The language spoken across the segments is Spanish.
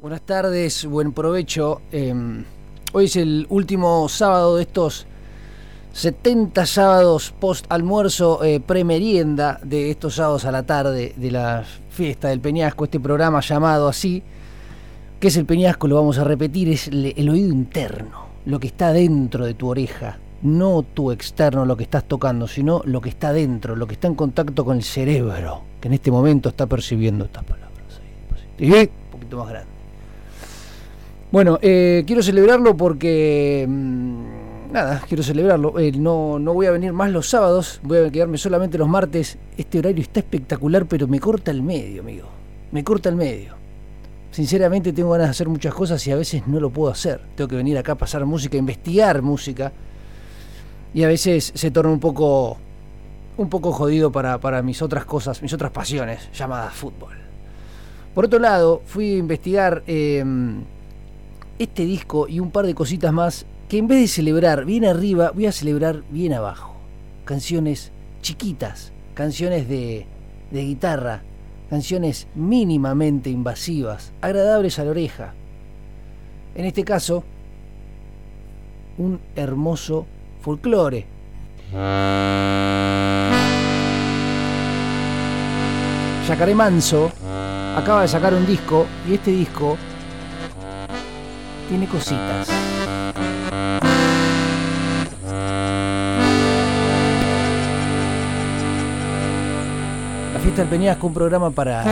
Buenas tardes, buen provecho. Em, hoy es el último sábado de estos 70 sábados post almuerzo, eh, premerienda de estos sábados a la tarde de la fiesta del Peñasco, este programa llamado así. ¿Qué es el Peñasco? Lo vamos a repetir, es el oído interno, lo que está dentro de tu oreja, no tu externo, lo que estás tocando, sino lo que está dentro, lo que está en contacto con el cerebro, que en este momento está percibiendo estas palabras. Un poquito más grande. Bueno, eh, quiero celebrarlo porque... Mm, nada, quiero celebrarlo. Eh, no, no voy a venir más los sábados, voy a quedarme solamente los martes. Este horario está espectacular, pero me corta el medio, amigo. Me corta el medio. Sinceramente tengo ganas de hacer muchas cosas y a veces no lo puedo hacer. Tengo que venir acá a pasar música, investigar música. Y a veces se torna un poco un poco jodido para, para mis otras cosas, mis otras pasiones, llamadas fútbol. Por otro lado, fui a investigar eh, este disco y un par de cositas más que en vez de celebrar bien arriba, voy a celebrar bien abajo. Canciones chiquitas, canciones de, de guitarra, canciones mínimamente invasivas, agradables a la oreja. En este caso, un hermoso folclore. Yacaré Manso acaba de sacar un disco y este disco tiene cositas. La fiesta del Peñasco, un programa para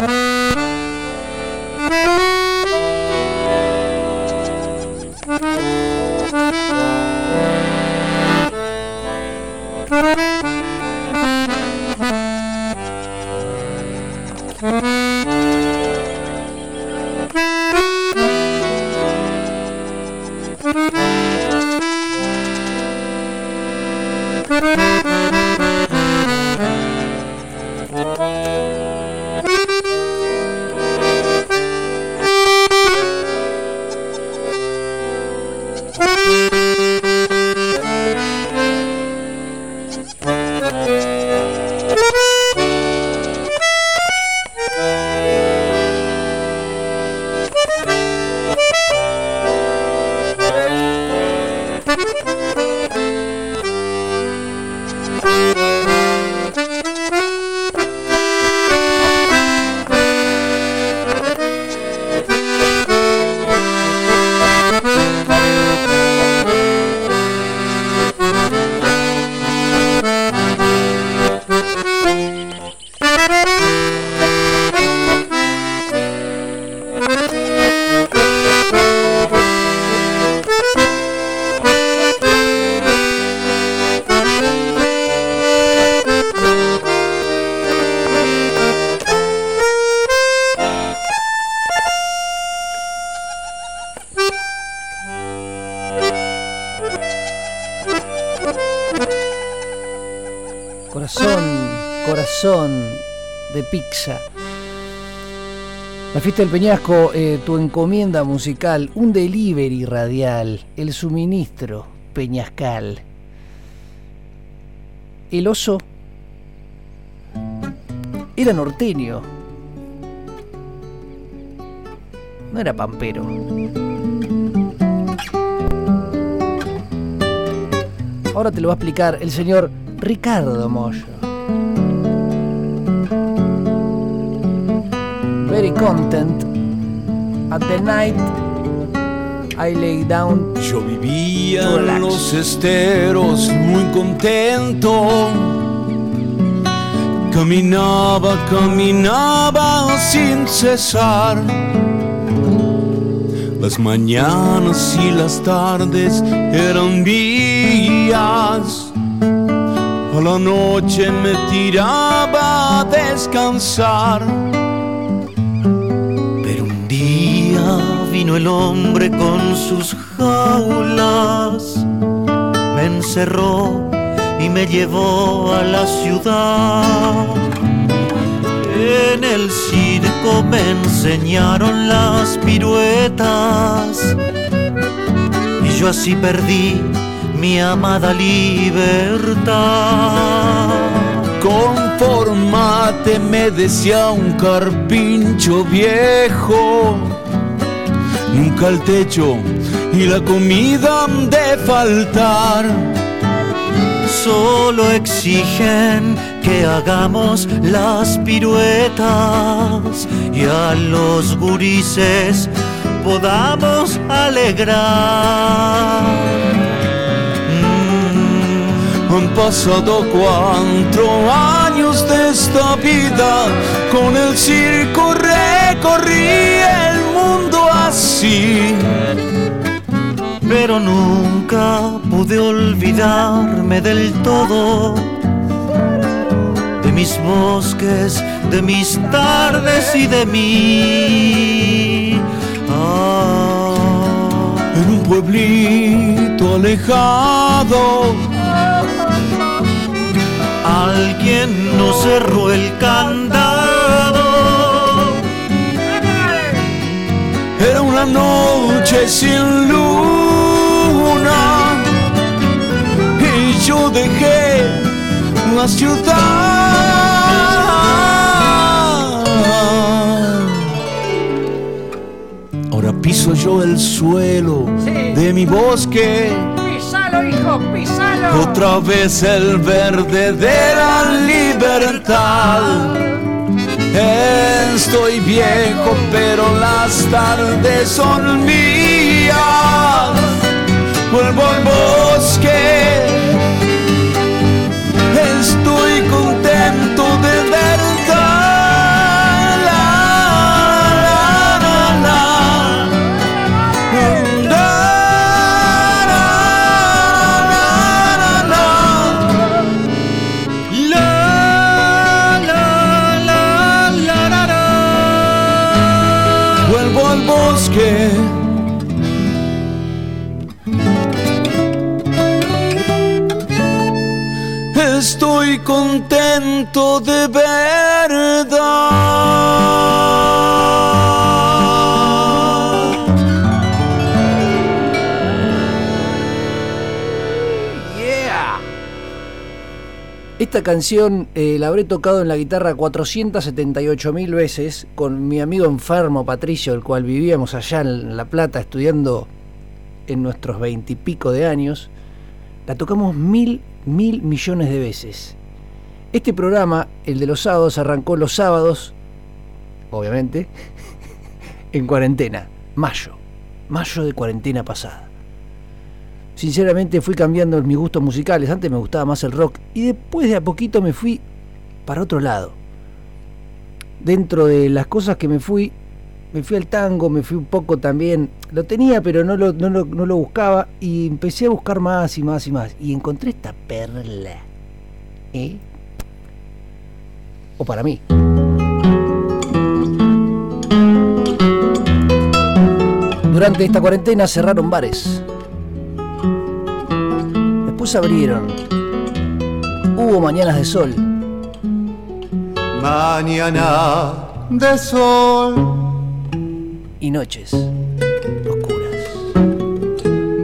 fiesta del Peñasco, eh, tu encomienda musical, un delivery radial, el suministro peñascal. El oso era norteño. No era pampero. Ahora te lo va a explicar el señor Ricardo Moyo. Content. At the night I lay down. Yo vivía en los esteros muy contento. Caminaba, caminaba sin cesar. Las mañanas y las tardes eran días. A la noche me tiraba a descansar vino el hombre con sus jaulas, me encerró y me llevó a la ciudad. En el circo me enseñaron las piruetas y yo así perdí mi amada libertad. Conformate, me decía un carpincho viejo nunca el techo y la comida han de faltar. Solo exigen que hagamos las piruetas y a los gurises podamos alegrar. Han pasado cuatro años de esta vida, con el circo recorrí así. Pero nunca pude olvidarme del todo de mis bosques, de mis tardes y de mí. Ah. En un pueblito alejado alguien no cerró el candado. Era una noche sin luna y yo dejé la ciudad. Ahora piso yo el suelo de mi bosque otra vez el verde de la libertad. Estoy viejo, pero las tardes son mías. Vuelvo al bosque. Estoy contento de contento de verdad. Yeah. Esta canción eh, la habré tocado en la guitarra 478 mil veces con mi amigo enfermo Patricio, el cual vivíamos allá en La Plata estudiando en nuestros veintipico de años. La tocamos mil mil millones de veces. Este programa, el de los sábados, arrancó los sábados, obviamente, en cuarentena, mayo, mayo de cuarentena pasada. Sinceramente fui cambiando mis gustos musicales, antes me gustaba más el rock y después de a poquito me fui para otro lado. Dentro de las cosas que me fui, me fui al tango, me fui un poco también, lo tenía pero no lo, no lo, buscaba y empecé a buscar más y más y más y encontré esta perla. ¿Eh? O para mí. Durante esta cuarentena cerraron bares. Después abrieron. Hubo mañanas de sol. Mañana de sol y noches oscuras.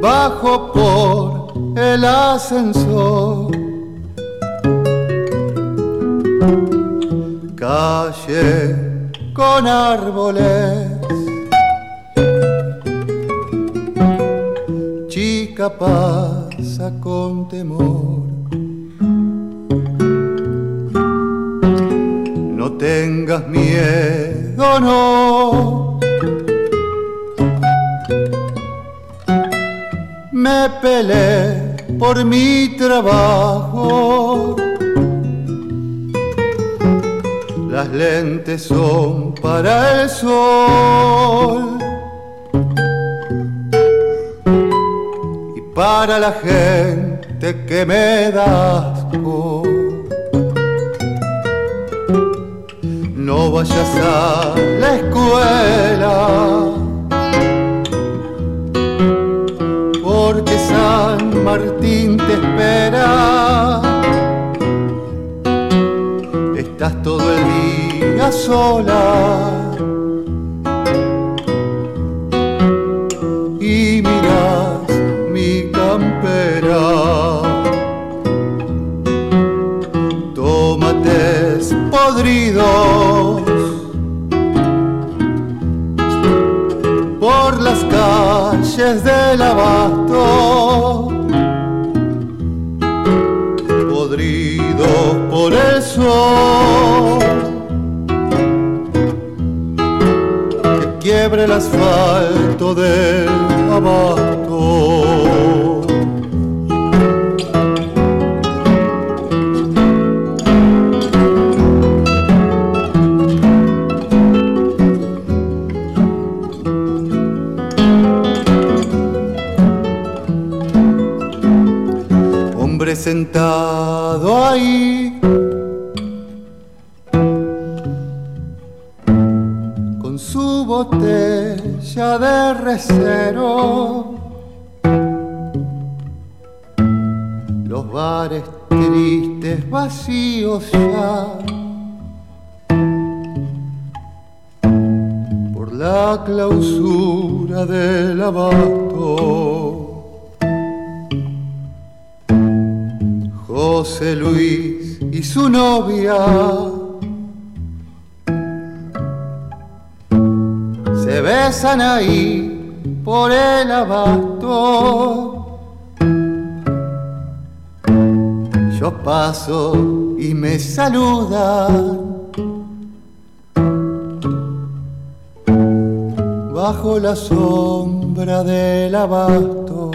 Bajo por el ascensor. Calle con árboles. Chica pasa con temor. No tengas miedo, no me peleé por mi trabajo. Las lentes son para el sol y para la gente que me da asco. No vayas a la escuela porque San Martín te espera. Sola. Y miras mi campera. Tómates podridos por las calles del abasto, podridos por el Quiebre el asfalto del abasto. Hombre sentado ahí botella de recero. Los bares tristes vacíos ya por la clausura del abasto. José Luis y su novia besan ahí por el abasto. Yo paso y me saludan bajo la sombra del abasto.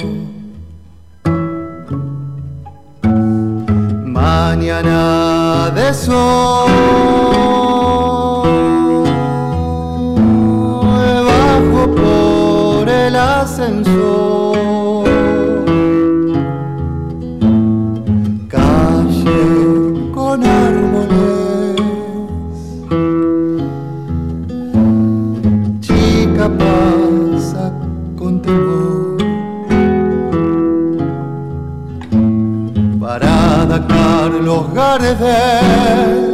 Mañana de sol, ascensor, calle con árboles, chica pasa con temor. Parada Carlos Gardel.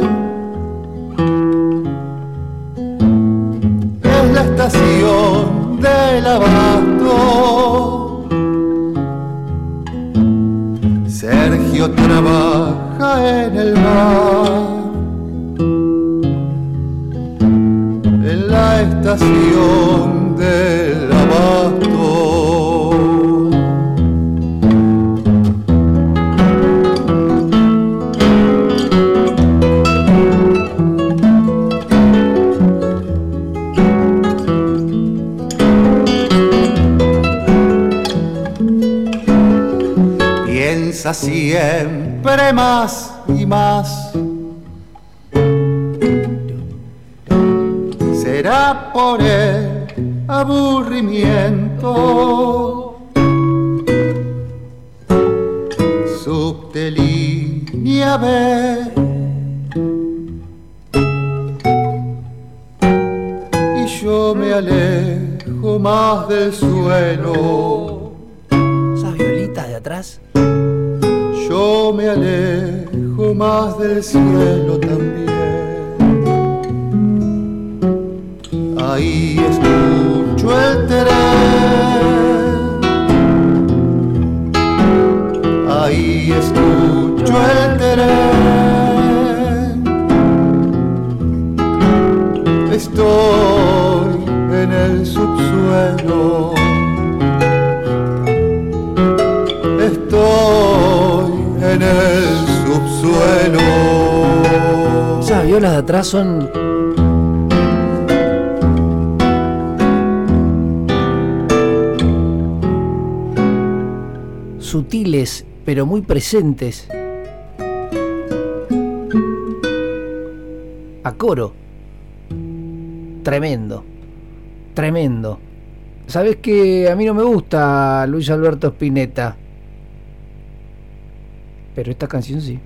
Es la estación del Sergio trabaja en el bar. En la estación del Siempre más y más. Será por el aburrimiento. Subte línea B. Y yo me alejo más del suelo. Esas violitas de atrás. Yo me alejo más del cielo también. Ahí escucho el tren. Ahí escucho el tren. Estoy en el subsuelo. Violas de atrás son. sutiles, pero muy presentes. A coro. Tremendo. Tremendo. Sabes que a mí no me gusta Luis Alberto Spinetta. Pero esta canción sí.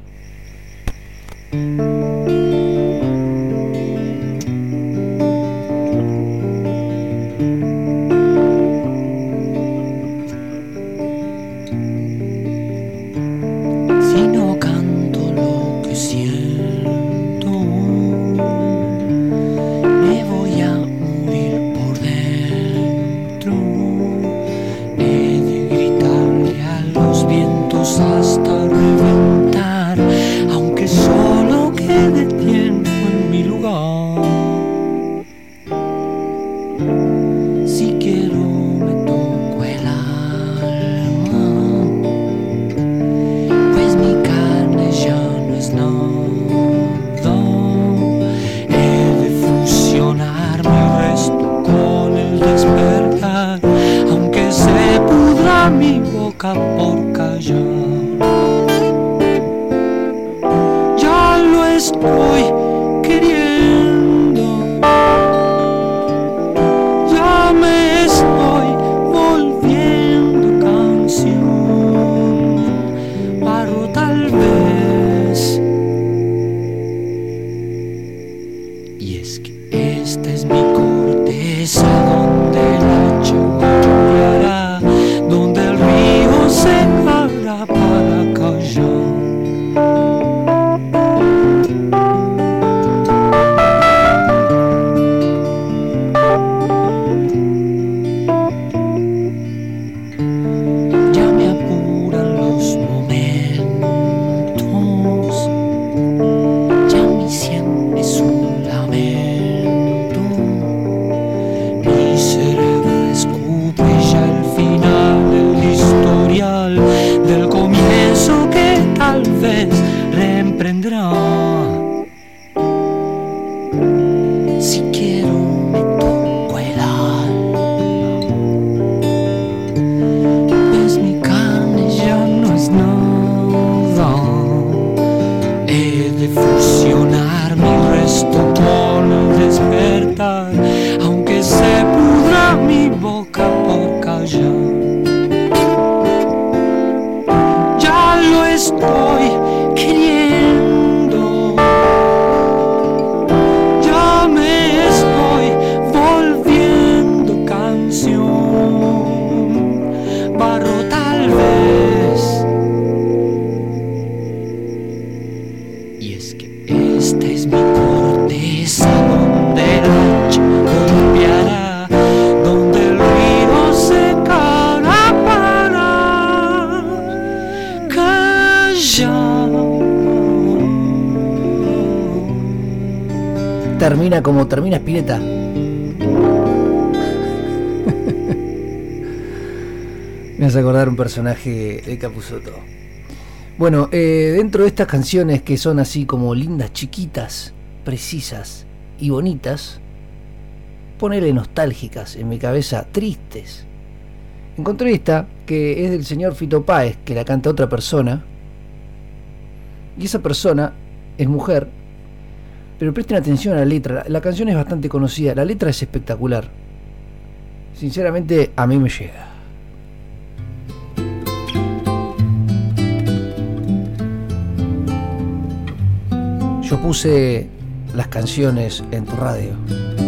Me hace acordar un personaje de Capuzoto. Bueno, eh, dentro de estas canciones que son así como lindas, chiquitas, precisas y bonitas, ponele nostálgicas en mi cabeza, tristes. Encontré esta que es del señor Fito Páez, que la canta otra persona. Y esa persona es mujer pero presten atención a la letra. La canción es bastante conocida. La letra es espectacular. Sinceramente, a mí me llega. Yo puse las canciones en tu radio.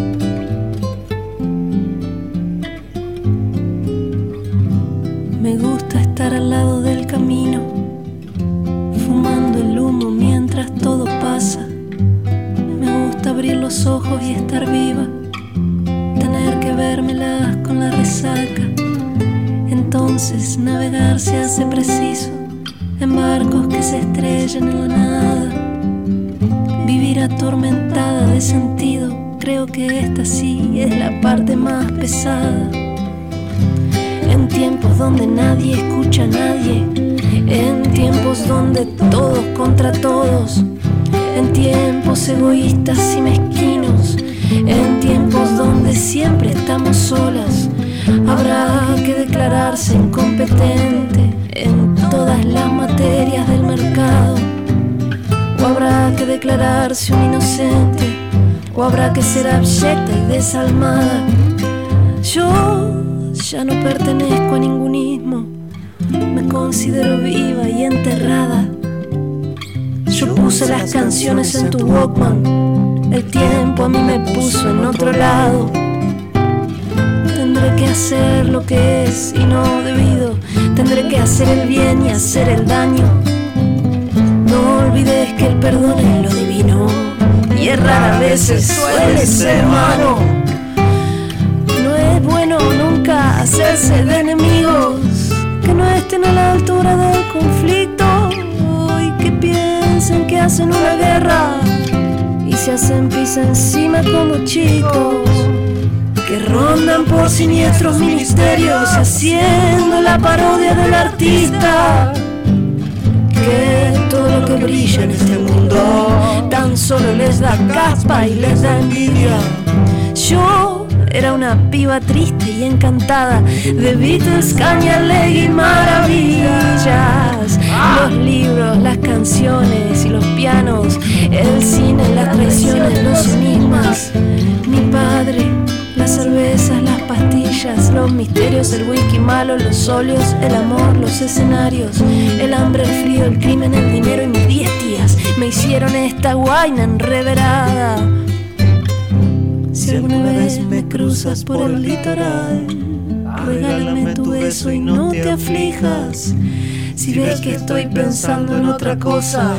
suele ser malo. No es bueno nunca hacerse de enemigos que no estén a la altura del conflicto y que piensen que hacen una guerra y se hacen pis encima como chicos que rondan por siniestros ministerios haciendo la parodia del artista brilla en este mundo tan solo les da caspa y les da envidia. Yo era una piba triste y encantada de Beatles, Cañalegui y maravillas. Los libros, las canciones y los pianos, el cine, las traiciones, los enigmas. Mi padre, las cervezas, las pastillas, los misterios, el whisky malo, los óleos, el amor, los escenarios, el hambre, el frío, el crimen, el dinero y mis diez tías me hicieron esta guaina enreverada. Si alguna vez me cruzas por el litoral, regálame tu beso y no te aflijas. Si ves que estoy pensando en otra cosa,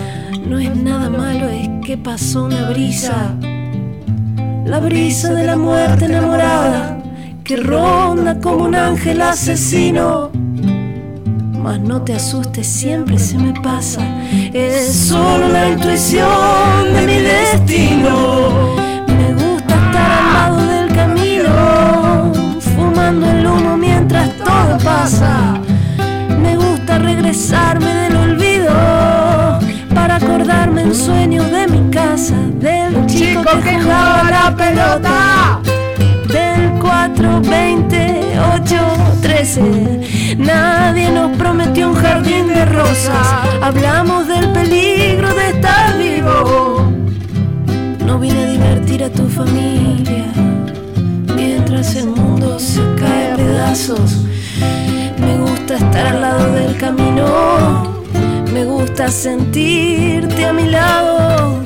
no es nada malo, es que pasó una brisa. La brisa de la muerte enamorada que ronda como un ángel asesino. Mas no te asustes, siempre se me pasa. Es solo la intuición de mi destino. 20, 8, 13. Nadie nos prometió un jardín de rosas, hablamos del peligro de estar vivo. No vine a divertir a tu familia mientras el mundo se cae a pedazos. Me gusta estar al lado del camino. Me gusta sentirte a mi lado.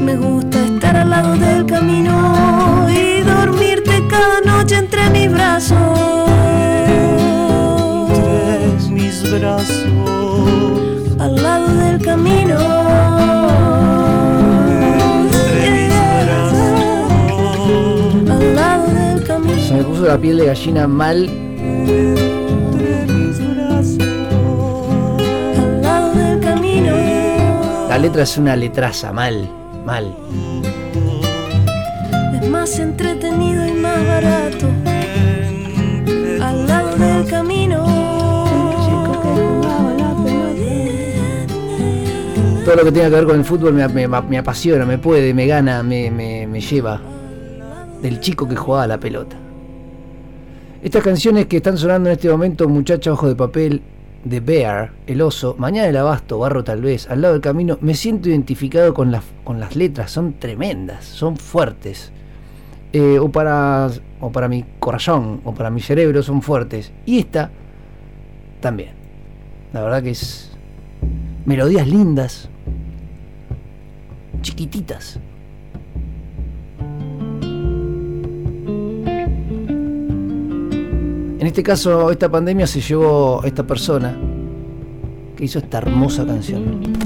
Me gusta estar al lado del camino y dormirte cada noche entre mis brazos. Brazos. Al lado del camino. Entre mis brazos. Al lado del camino. Se me puso la piel de gallina mal. Entre mis brazos. Al lado del camino. La letra es una letraza, mal, mal. Es más entretenido y más barato. Lo que tenga que ver con el fútbol me, apasiona, me puede, me gana, me, me- lleva. Del chico que jugaba la pelota. Estas canciones que están sonando en este momento, Muchacha Ojo de Papel, de Bear, El Oso, Mañana el Abasto, Barro tal vez, Al lado del camino, me siento identificado con las, con las letras, son tremendas, son fuertes. Eh, o, para, o para mi corazón, o para mi cerebro son fuertes. Y esta también. La verdad que es melodías lindas, chiquititas. En este caso, esta pandemia se llevó a esta persona que hizo esta hermosa canción.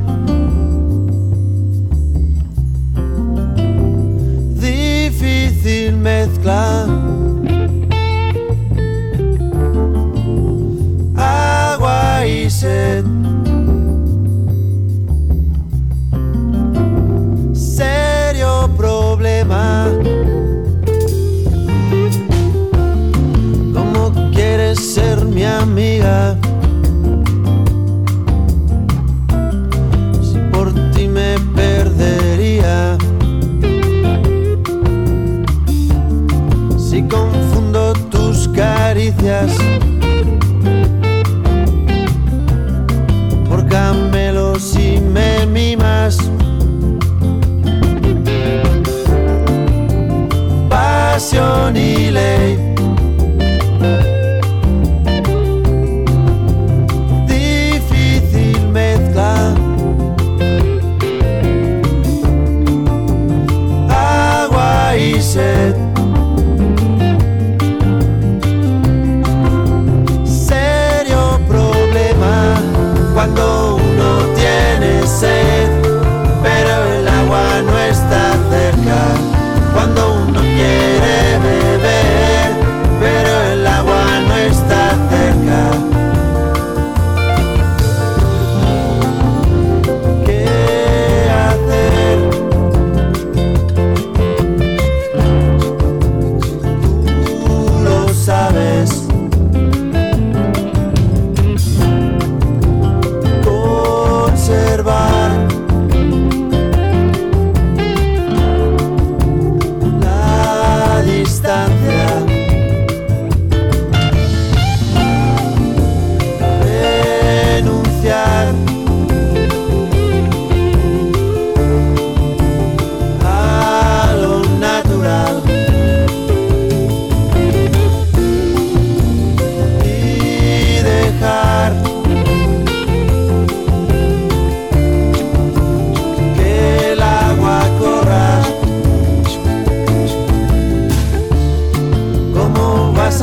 Mezcla. yes.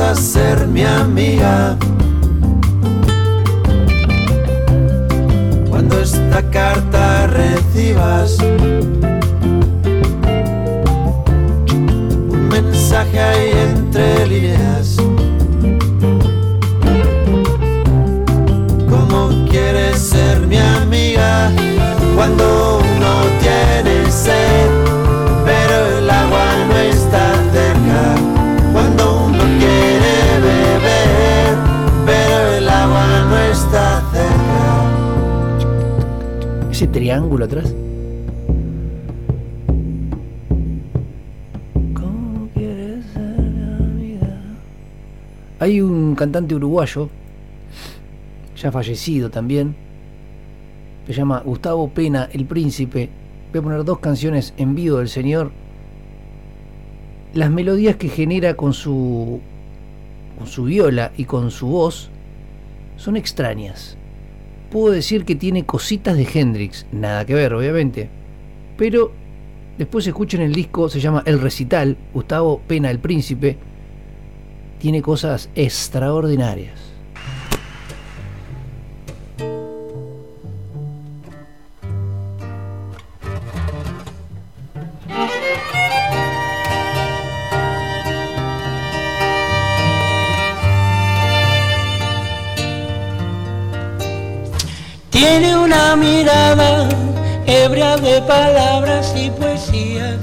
A ser mi amiga. Cuando esta carta recibas un mensaje ahí entre líneas. ¿Cómo quieres ser mi amiga cuando uno tiene Ese triángulo atrás. ¿Cómo quieres ser mi amiga? Hay un cantante uruguayo, ya fallecido también, se llama Gustavo Pena, El Príncipe. Voy a poner dos canciones en vivo del señor. Las melodías que genera con su, con su viola y con su voz son extrañas. Puedo decir que tiene cositas de Hendrix, nada que ver, obviamente. Pero después escuchen el disco, se llama El Recital, Gustavo Pena, El Príncipe. Tiene cosas extraordinarias. De palabras y poesías.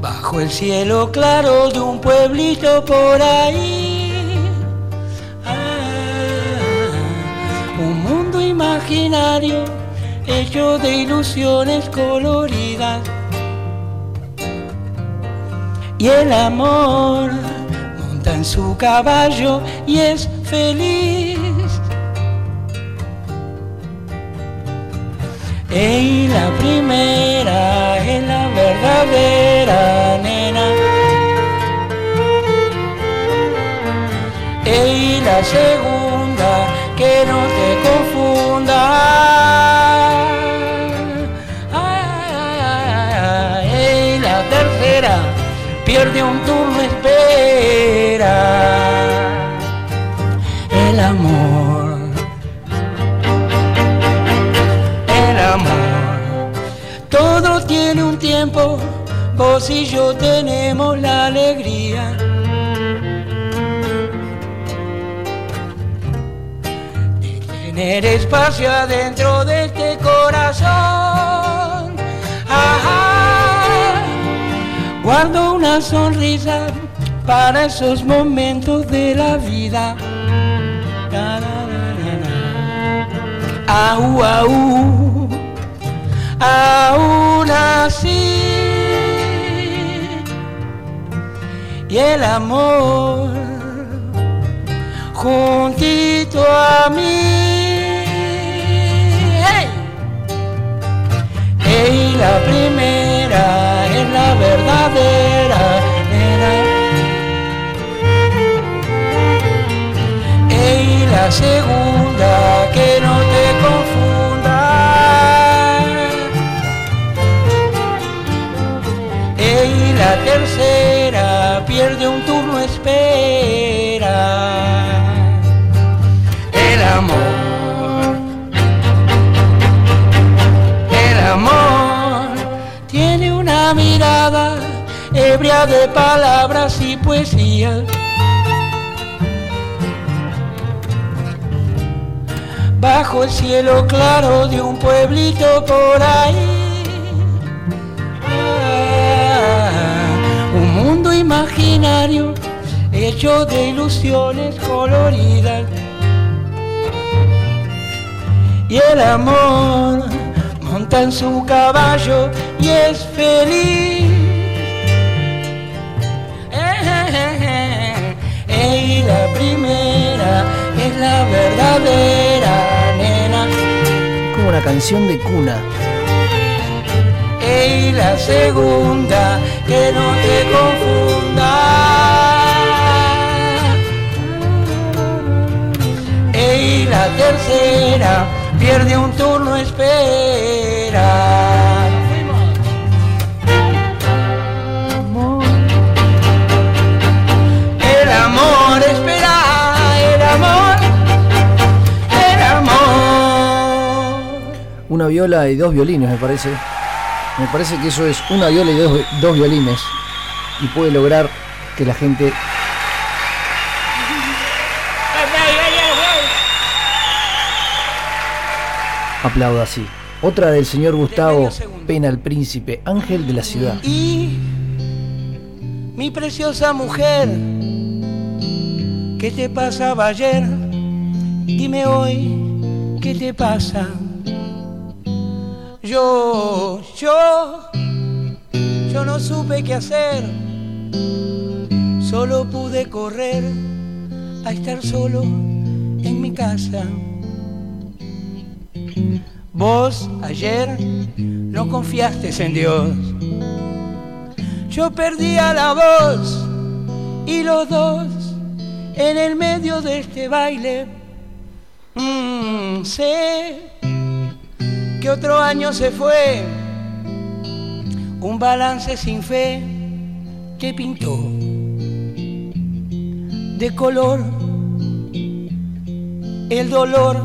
Bajo el cielo claro de un pueblito por ahí. Ah, un mundo imaginario hecho de ilusiones coloridas. Y el amor monta en su caballo y es feliz. Y la primera es la verdadera nena. Y la segunda que no te confunda. Ay, ay, ay, ay. Y la tercera pierde un turno, espera. Vos y yo tenemos la alegría. de Tener espacio adentro de este corazón. Guardo una sonrisa para esos momentos de la vida. Na, Y el amor juntito a mí. ¡Hey! Y la primera es la verdadera la segunda que no te confunda. Y la tercera pierde un turno, espera. El amor el amor tiene una mirada ebria de palabras y poesía. Bajo el cielo claro de un pueblito por ahí. Mundo imaginario hecho de ilusiones coloridas. Y el amor monta en su caballo y es feliz. Eh, eh, eh. Y la primera es la verdadera nena. Como una canción de cuna. Y la segunda que no te confundas. E y la tercera pierde un turno, espera. El amor, espera, el amor, el amor. una viola y dos violines, me parece. Me parece que eso es una viola y dos, dos violines. Y puede lograr que la gente aplauda así. Otra del señor Gustavo. Pena el Príncipe, Ángel de la Ciudad. Y mi preciosa mujer, ¿qué te pasaba ayer? Dime hoy, ¿qué te pasa? Yo, yo, yo no supe qué hacer, solo pude correr a estar solo en mi casa. Vos ayer no confiaste en Dios. Yo perdía la voz y los dos en el medio de este baile. Mm, sé que otro año se fue, un balance sin fe que pintó. De color el dolor.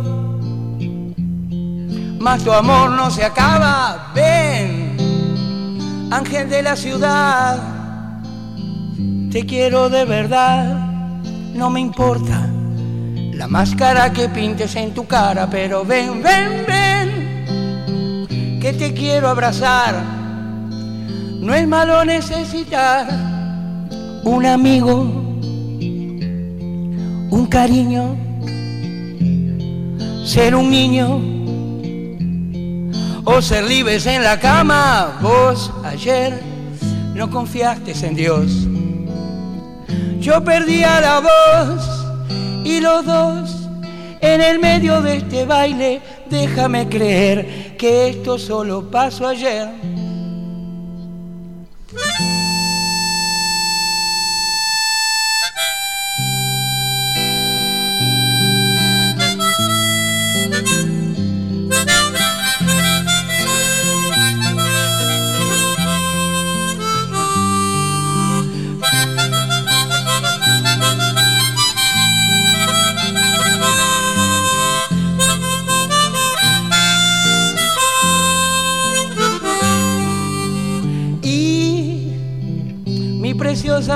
Mas tu amor no se acaba. Ven, ángel de la ciudad, te quiero de verdad, no me importa la máscara que pintes en tu cara, pero ven, ven, ven, que te quiero abrazar. No es malo necesitar un amigo, un cariño, ser un niño o ser libres en la cama. Vos ayer no confiaste en Dios. Yo perdía la voz y los dos en el medio de este baile. Déjame creer que esto solo pasó ayer.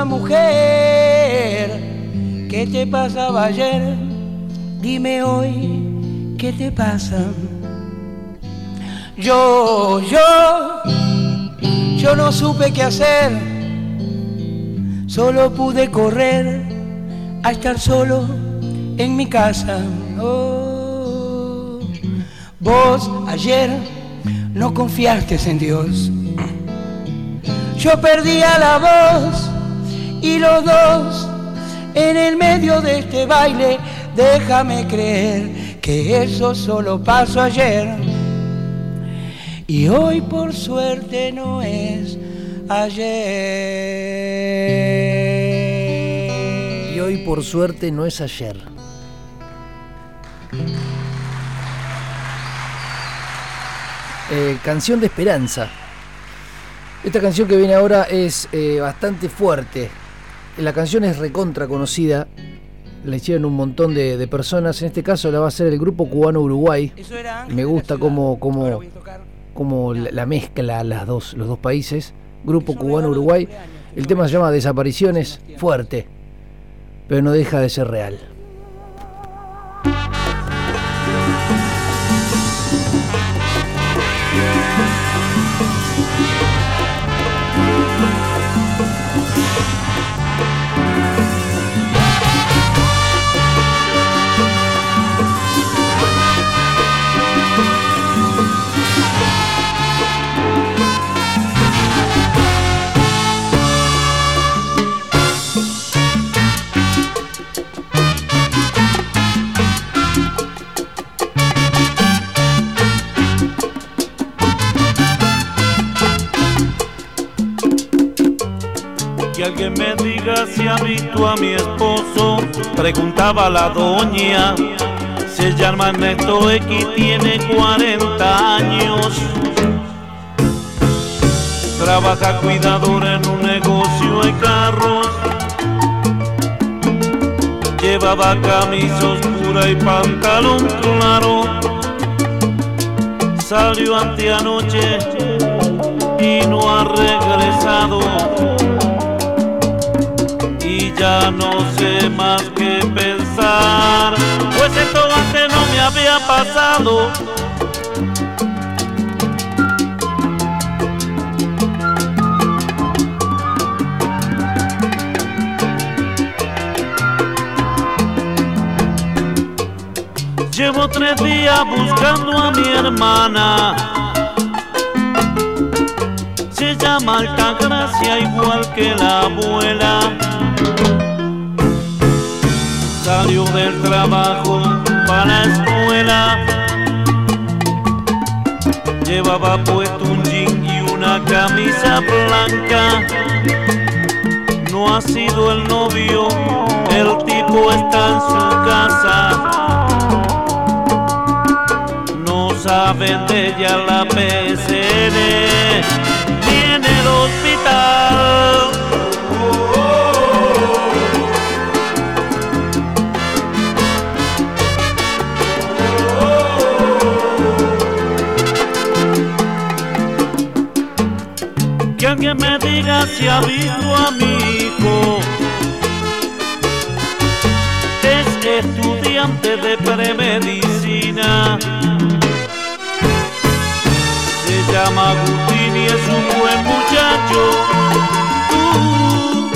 Mujer, ¿qué te pasaba ayer? Dime hoy, ¿qué te pasa? Yo, yo, yo no supe qué hacer, solo pude correr a estar solo en mi casa. Oh, vos ayer no confiaste en Dios. Yo perdía la voz y los dos en el medio de este baile. Déjame creer que eso solo pasó ayer. Y hoy por suerte no es ayer. Y hoy por suerte no es ayer. Eh, canción de esperanza. Esta canción que viene ahora es eh, bastante fuerte. La canción es recontra conocida. La hicieron un montón de, de personas. En este caso la va a hacer el grupo cubano Uruguay. Me gusta cómo- cómo- como la, la mezcla las dos, los dos países, grupo cubano-uruguay. El tema se llama Desapariciones, fuerte, pero no deja de ser real. Que me diga si ha visto a mi esposo, preguntaba la doña. Se llama Ernesto X, tiene 40 años. Trabaja cuidador en un negocio de carros. Llevaba camisa oscura y pantalón claro. Salió anteanoche y no ha regresado. Ya no sé más que pensar, pues esto antes no me había pasado. Llevo tres días buscando a mi hermana. Se llama Altagracia igual que la abuela. Salió del trabajo para la escuela. Llevaba puesto un jean y una camisa blanca. No ha sido el novio, el tipo está en su casa saben de ella la PCN ni en el hospital. Diga si ha visto a mi hijo. Es estudiante de premedicina se llama Agustín y es un buen muchacho. Uh,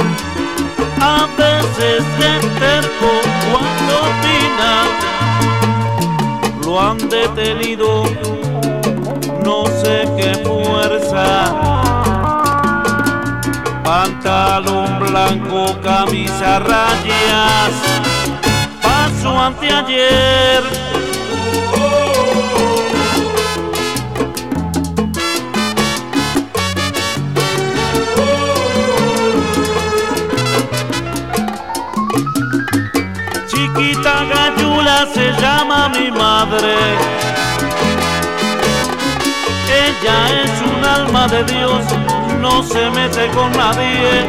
a veces se terco cuando opina. Lo han detenido, no sé qué fuerza. Pantalón blanco, camisa rayas. Paso anteayer Chiquita gallula se llama mi madre. Ella es un alma de Dios, no se mete con nadie.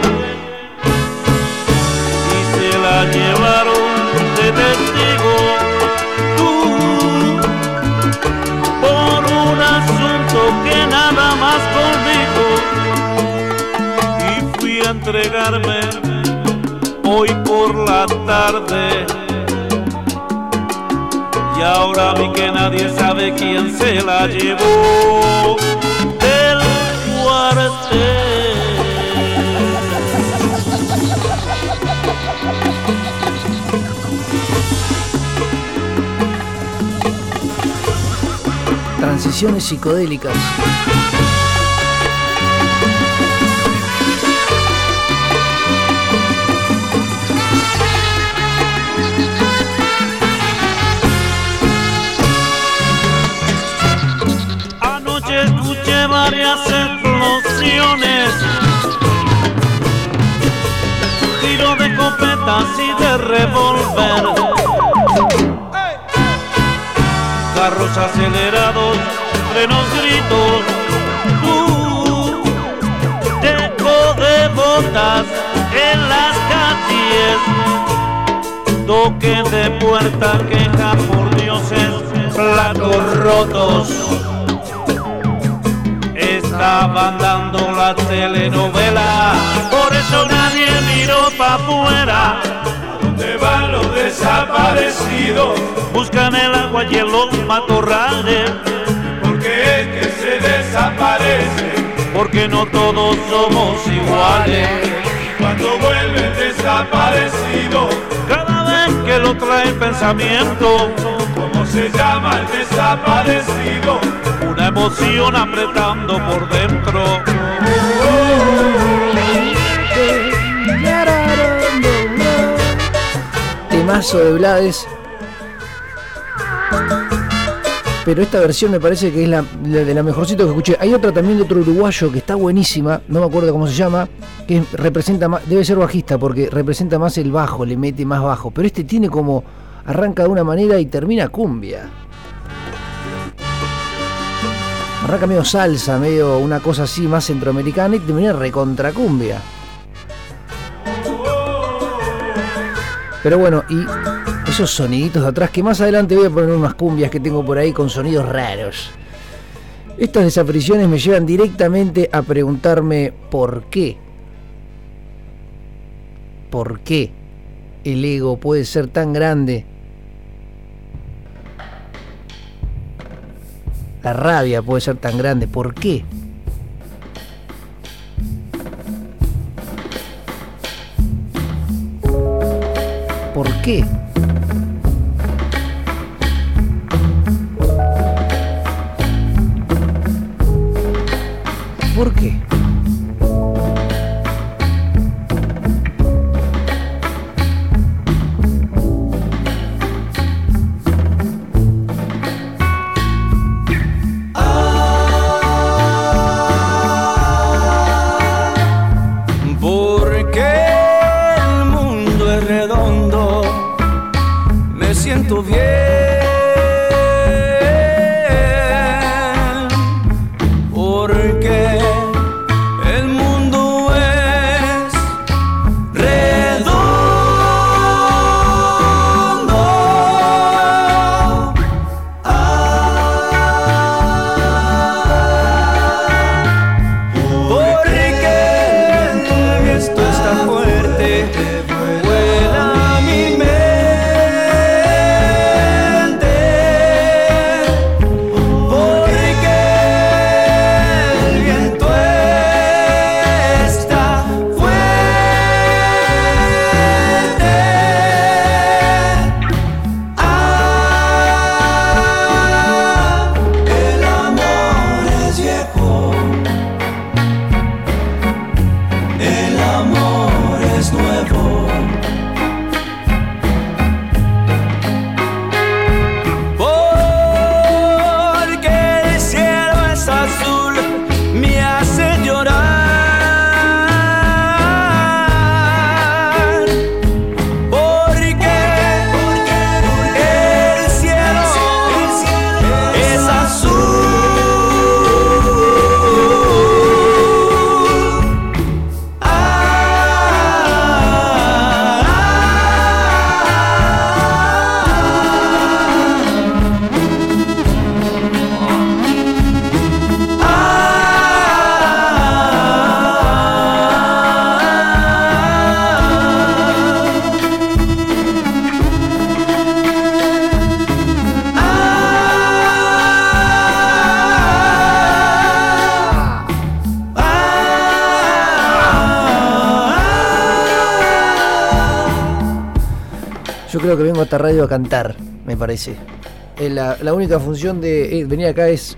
Y se la llevaron de testigo. Tú, por un asunto que nada más conmigo. Y fui a entregarme hoy por la tarde. Y ahora vi que nadie sabe quién se la llevó. Transiciones psicodélicas. De revólver, carros acelerados, frenos gritos, uh, eco de botas en las calles, toque de puerta, queja por dioses, platos rotos. Estaban dando la telenovela, por eso nadie miró pa' afuera. ¿Dónde van los desaparecidos? Buscan el agua y en los matorrales, Porque es que se desaparecen porque no todos somos iguales. cuando vuelven desaparecidos. Cada vez que lo trae el pensamiento, ¿Cómo se llama el desaparecido? una emoción apretando por dentro. Temazo de Blades. Pero esta versión me parece que es la, la de la mejorcito que escuché. Hay otra también de otro uruguayo que está buenísima, no me acuerdo cómo se llama, que representa más, debe ser bajista porque representa más el bajo, le mete más bajo. Pero este tiene como, arranca de una manera y termina cumbia. Arranca medio salsa, medio una cosa así más centroamericana y termina recontra cumbia. Pero bueno, y esos soniditos de atrás, que más adelante voy a poner unas cumbias que tengo por ahí con sonidos raros. Estas desapariciones me llevan directamente a preguntarme por qué. ¿Por qué el ego puede ser tan grande? La rabia puede ser tan grande. ¿Por qué? ¿Por qué? ¿Por qué? A cantar, me parece. Eh, La, única función de eh, venir acá es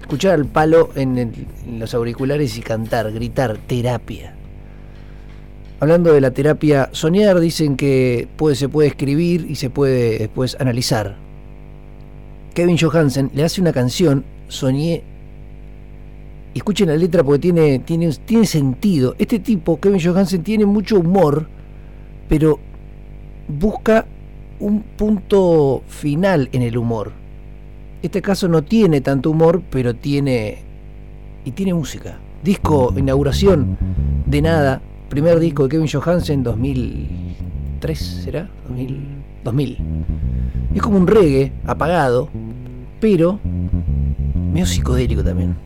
escuchar al palo en, los auriculares y cantar, gritar, terapia. Hablando de la terapia, soñar dicen que puede, se puede escribir y se puede después analizar. Kevin Johansen le hace una canción, Soñé. Escuchen la letra porque tiene, tiene, tiene sentido. Este tipo, Kevin Johansen, tiene mucho humor, pero busca un punto final en el humor. Este caso no tiene tanto humor, pero tiene. y tiene música. Disco, inauguración de nada. Primer disco de Kevin Johansen, 2003, ¿será? 2000. 2000. Es como un reggae apagado, pero medio psicodélico también.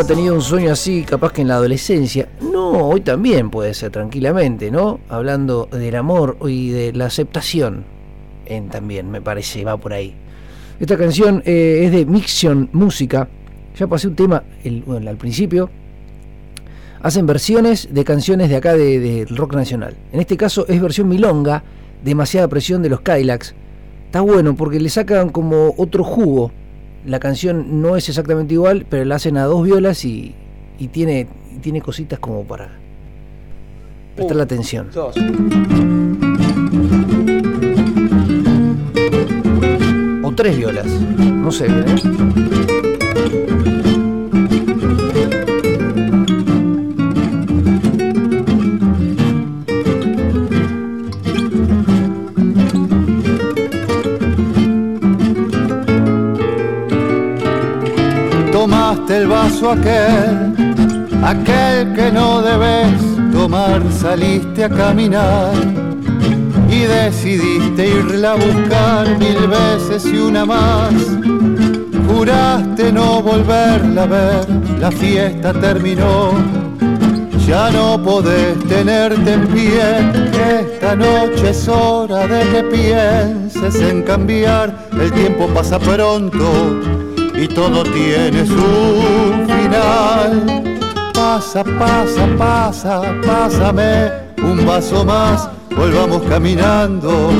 ha tenido un sueño así, capaz que en la adolescencia? No, hoy también puede ser, tranquilamente, ¿no? Hablando del amor y de la aceptación, también, me parece, va por ahí. Esta canción eh, es de Mixion Música, ya pasé un tema al principio. Hacen versiones de canciones de acá del de rock nacional. En este caso es versión milonga, demasiada presión de los Kylax. Está bueno porque le sacan como otro jugo la canción no es exactamente igual, pero la hacen a dos violas y, tiene, tiene cositas como para prestar la atención. O tres violas, no sé ¿eh? El vaso aquel, aquel que no debes tomar, saliste a caminar y decidiste irla a buscar mil veces y una más. Juraste no volverla a ver, la fiesta terminó, ya no podés tenerte en pie, esta noche es hora de que pienses en cambiar, el tiempo pasa pronto y todo tiene su final. Pasa, pasa, pasa, pásame un vaso más, volvamos caminando,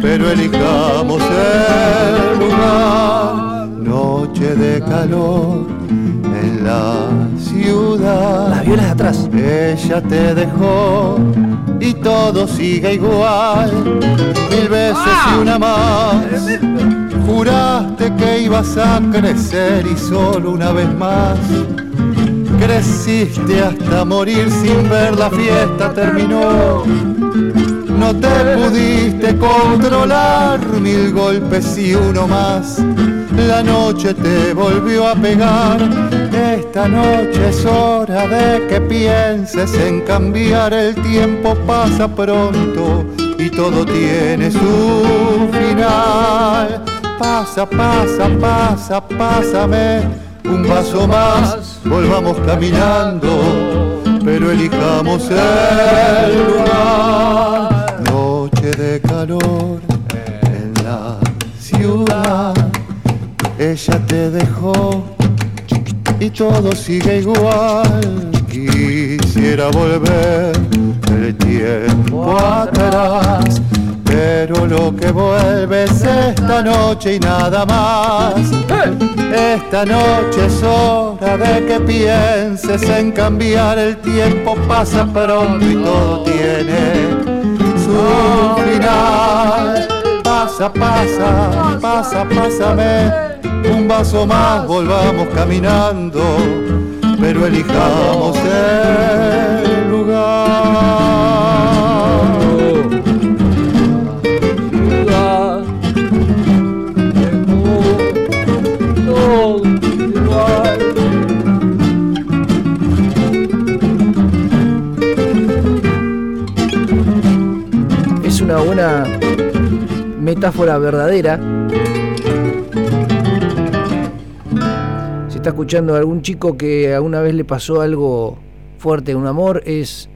pero elijamos el lugar. Noche de calor la ciudad. Las violas atrás. Ella te dejó y todo sigue igual. Mil veces y una más Juraste que ibas a crecer y solo una vez más creciste hasta morir sin ver la fiesta terminó. No te pudiste controlar, mil golpes y uno más. La noche te volvió a pegar. Esta noche es hora de que pienses en cambiar. El tiempo pasa pronto y todo tiene su final pasa, pasa, pasa, pásame un paso más, volvamos caminando, pero elijamos el lugar. Noche de calor en la ciudad, ella te dejó y todo sigue igual. Quisiera volver el tiempo atrás, pero lo que vuelve es esta noche y nada más. Esta noche es hora de que pienses en cambiar, el tiempo pasa pronto y todo tiene su final. Pasa, pasa, pasa, pásame un vaso más, volvamos caminando, pero elijamos el lugar. Metáfora verdadera está escuchando a algún chico que alguna vez le pasó algo fuerte, un amor, es...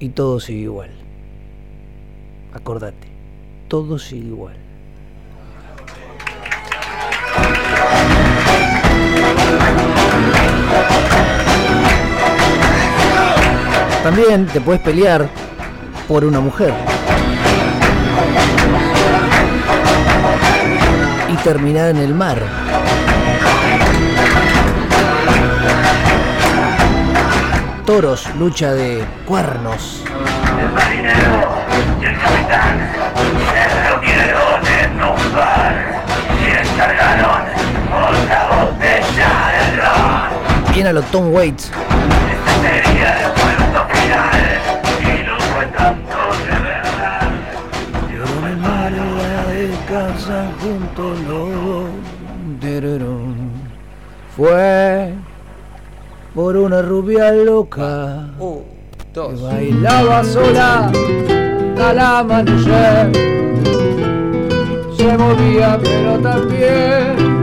Y todo sigue igual. Acordate, todo sigue igual. También te puedes pelear por una mujer. Y terminar en el mar. toros, lucha de cuernos. El marinero y el capitán se reunieron en un bar y descargaron otra botella de ron. Viene a los Tom Waits. Este sería el puerto final y lo cuentan descansan juntos los dos. Fue por una rubia loca que bailaba sola al amanecer. Se movía pero también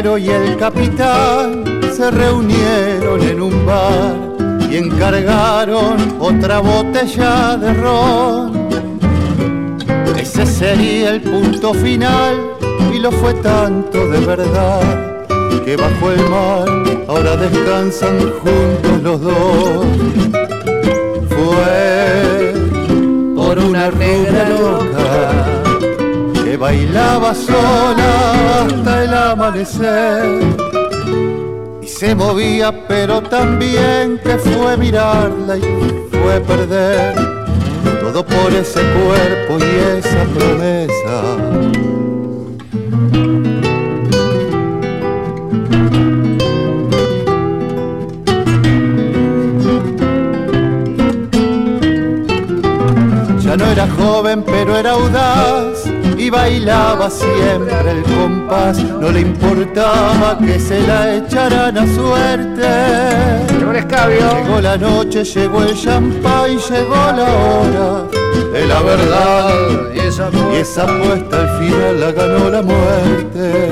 y el capitán se reunieron en un bar y encargaron otra botella de ron. Ese sería el punto final y lo fue tanto de verdad que bajo el mar ahora descansan juntos los dos. Fue por una negra loca bailaba sola hasta el amanecer se movía, pero también que fue mirarla y fue perder todo por ese cuerpo y esa promesa. Ya no era joven, pero era audaz y bailaba siempre el compás. No le importaba que se la echaran a suerte. Llegó el escabio. Llegó la noche, llegó el champán y llegó la hora de la verdad. Y esa Y esa apuesta al final la ganó la muerte.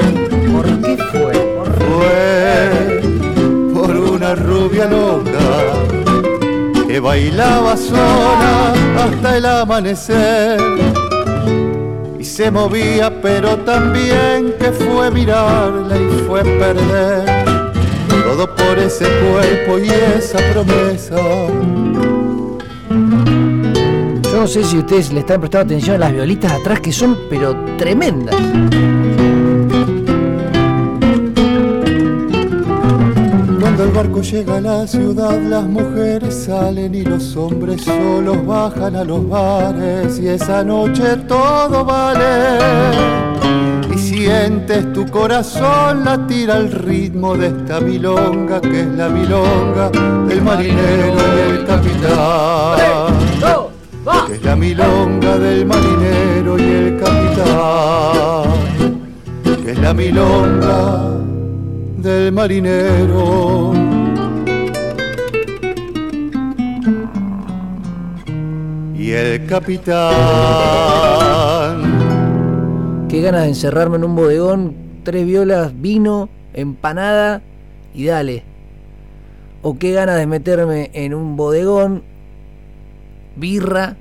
¿Por qué fue? Por Fue por una rubia loca que bailaba sola hasta el amanecer se movía pero también que fue mirarla y fue perder todo por ese cuerpo y esa promesa. Yo no sé si ustedes le están prestando atención a las violitas atrás que son pero tremendas. Cuando el barco llega a la ciudad, las mujeres salen y los hombres solos bajan a los bares y esa noche todo vale. Y sientes tu corazón latir al ritmo de esta milonga que es la milonga del marinero y el capitán. Que es la milonga del marinero y el capitán. Que es la milonga del marinero. Y el capitán. Qué ganas de encerrarme en un bodegón tres violas, vino, empanada y dale. O qué ganas de meterme en un bodegón, birra,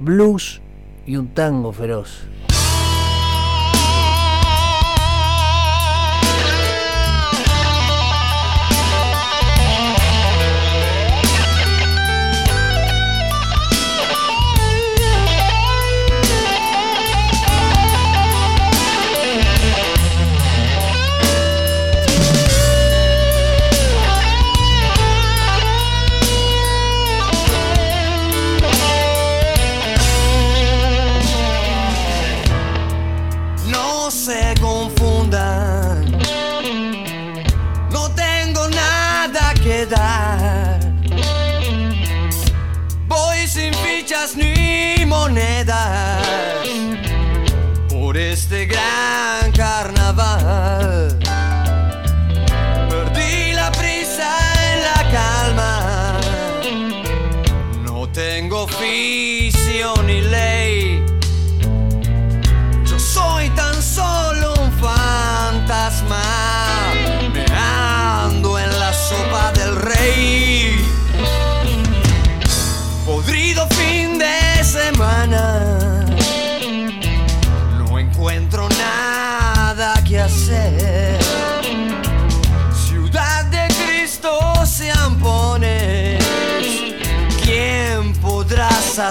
blues y un tango feroz.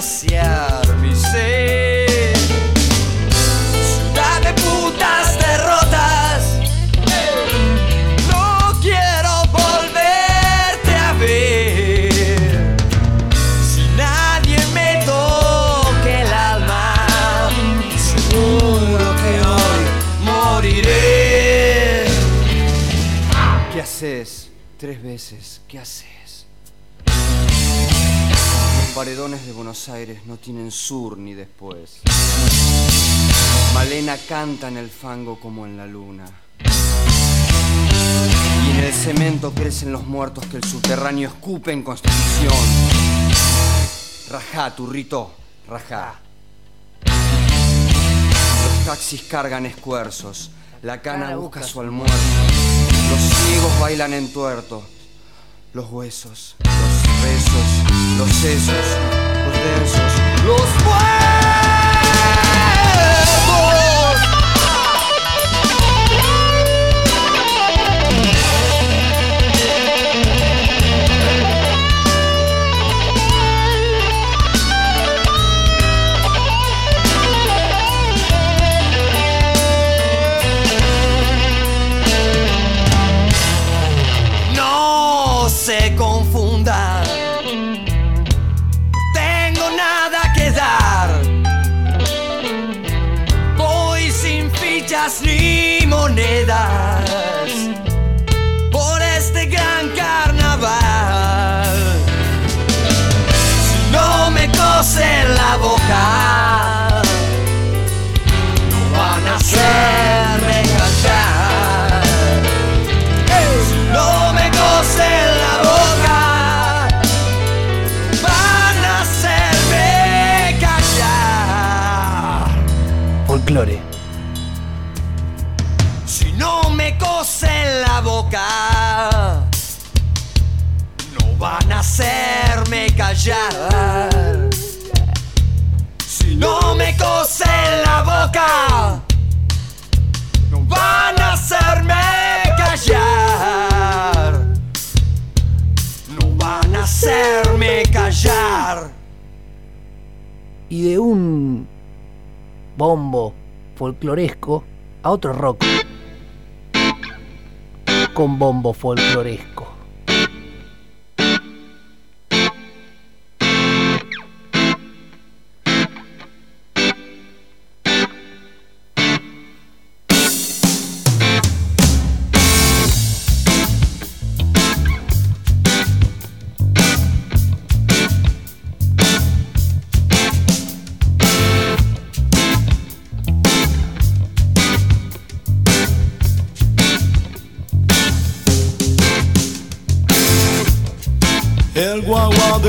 Saciar mi sed? Ciudad de putas derrotas. No quiero volverte a ver. Si nadie me toque el alma, seguro que hoy moriré. ¿Qué haces? Tres veces, ¿qué haces? Los paredones de Buenos Aires no tienen sur ni después. Malena canta en el fango como en la luna. Y en el cemento crecen los muertos que el subterráneo escupe en constitución. Rajá, turrito, rajá. Los taxis cargan escuerzos. La cana busca su almuerzo. Los ciegos bailan en tuerto. Los huesos, los rezos, los sesos, los densos, los muertos. Si no me cosen la boca, no van a hacerme callar. No van a hacerme callar. Y de un bombo folcloresco a otro rock con bombo folcloresco.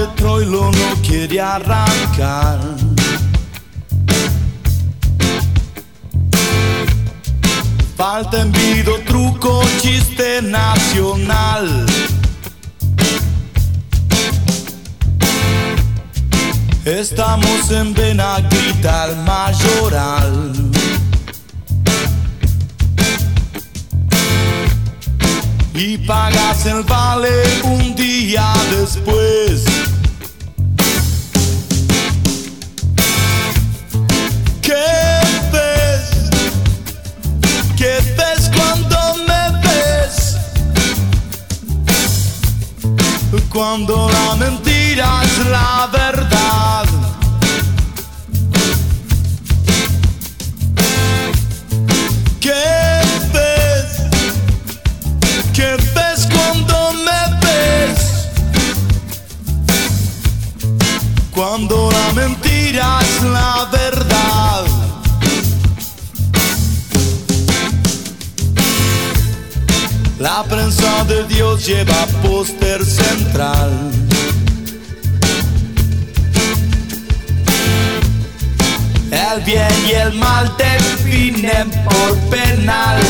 De Troilo no quiere arrancar. Falta envido, truco, chiste nacional. Estamos en Benaguita, Mayoral. Y pagas el vale un día después. Cuando la mentira es la verdad. ¿Qué ves? ¿Qué ves cuando me ves? Cuando la mentira es la verdad. La prensa de Dios lleva póster central. El bien y el mal definen por penal.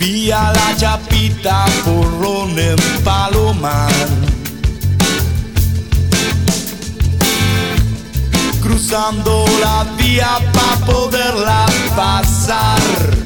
Vía la chapita, porrón en palomar. Cruzando la vía para poderla pasar.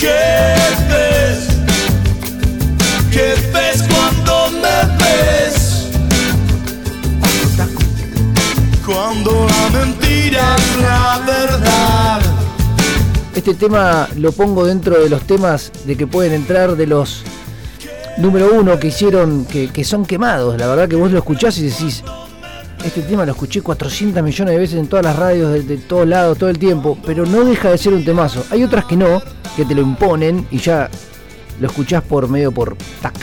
¿Qué ves? ¿Qué ves cuando me ves? Cuando la mentira es la verdad. Este tema lo pongo dentro de los temas de que pueden entrar de los número uno que hicieron, que, que son quemados. La verdad que vos lo escuchás y decís, este tema lo escuché 400 millones de veces en todas las radios de, de todos lados, todo el tiempo, pero no deja de ser un temazo. Hay otras que no, que te lo imponen y ya lo escuchás por medio por tac,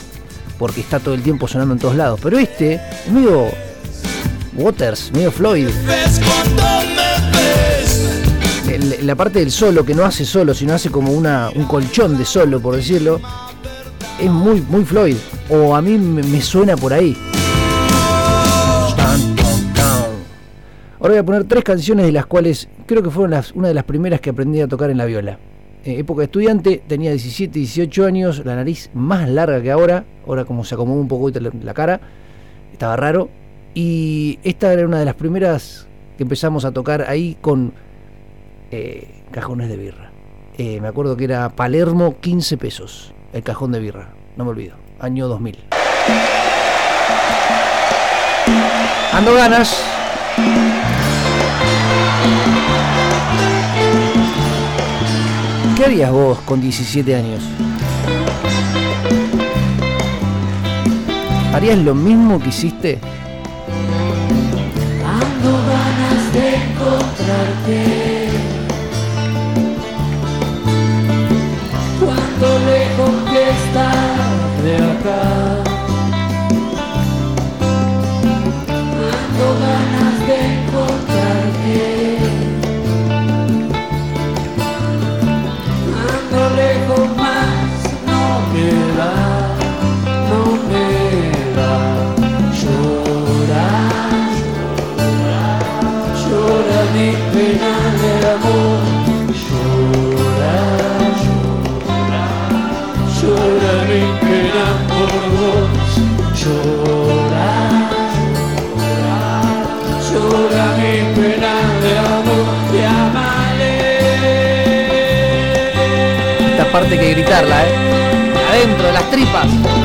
porque está todo el tiempo sonando en todos lados. Pero este es medio Waters, medio Floyd. La parte del solo, que no hace solo, sino hace como una, un colchón de solo, por decirlo, es muy, muy Floyd. O a mí me suena por ahí. Ahora voy a poner tres canciones de las cuales creo que fueron las, una de las primeras que aprendí a tocar en la viola. Eh, época de estudiante, tenía 17, 18 años, la nariz más larga que ahora, ahora como se acomodó un poco la, la cara, estaba raro. Y esta era una de las primeras que empezamos a tocar ahí con eh, cajones de birra. Eh, me acuerdo que era Palermo 15 pesos, el cajón de birra, no me olvido, año 2000. Ando ganas. ¿Qué harías vos con 17 años? ¿Harías lo mismo que hiciste? Ando ganas de encontrarte. Cuando le contestas de acá. parte que gritarla, ¿eh? Adentro, de las tripas.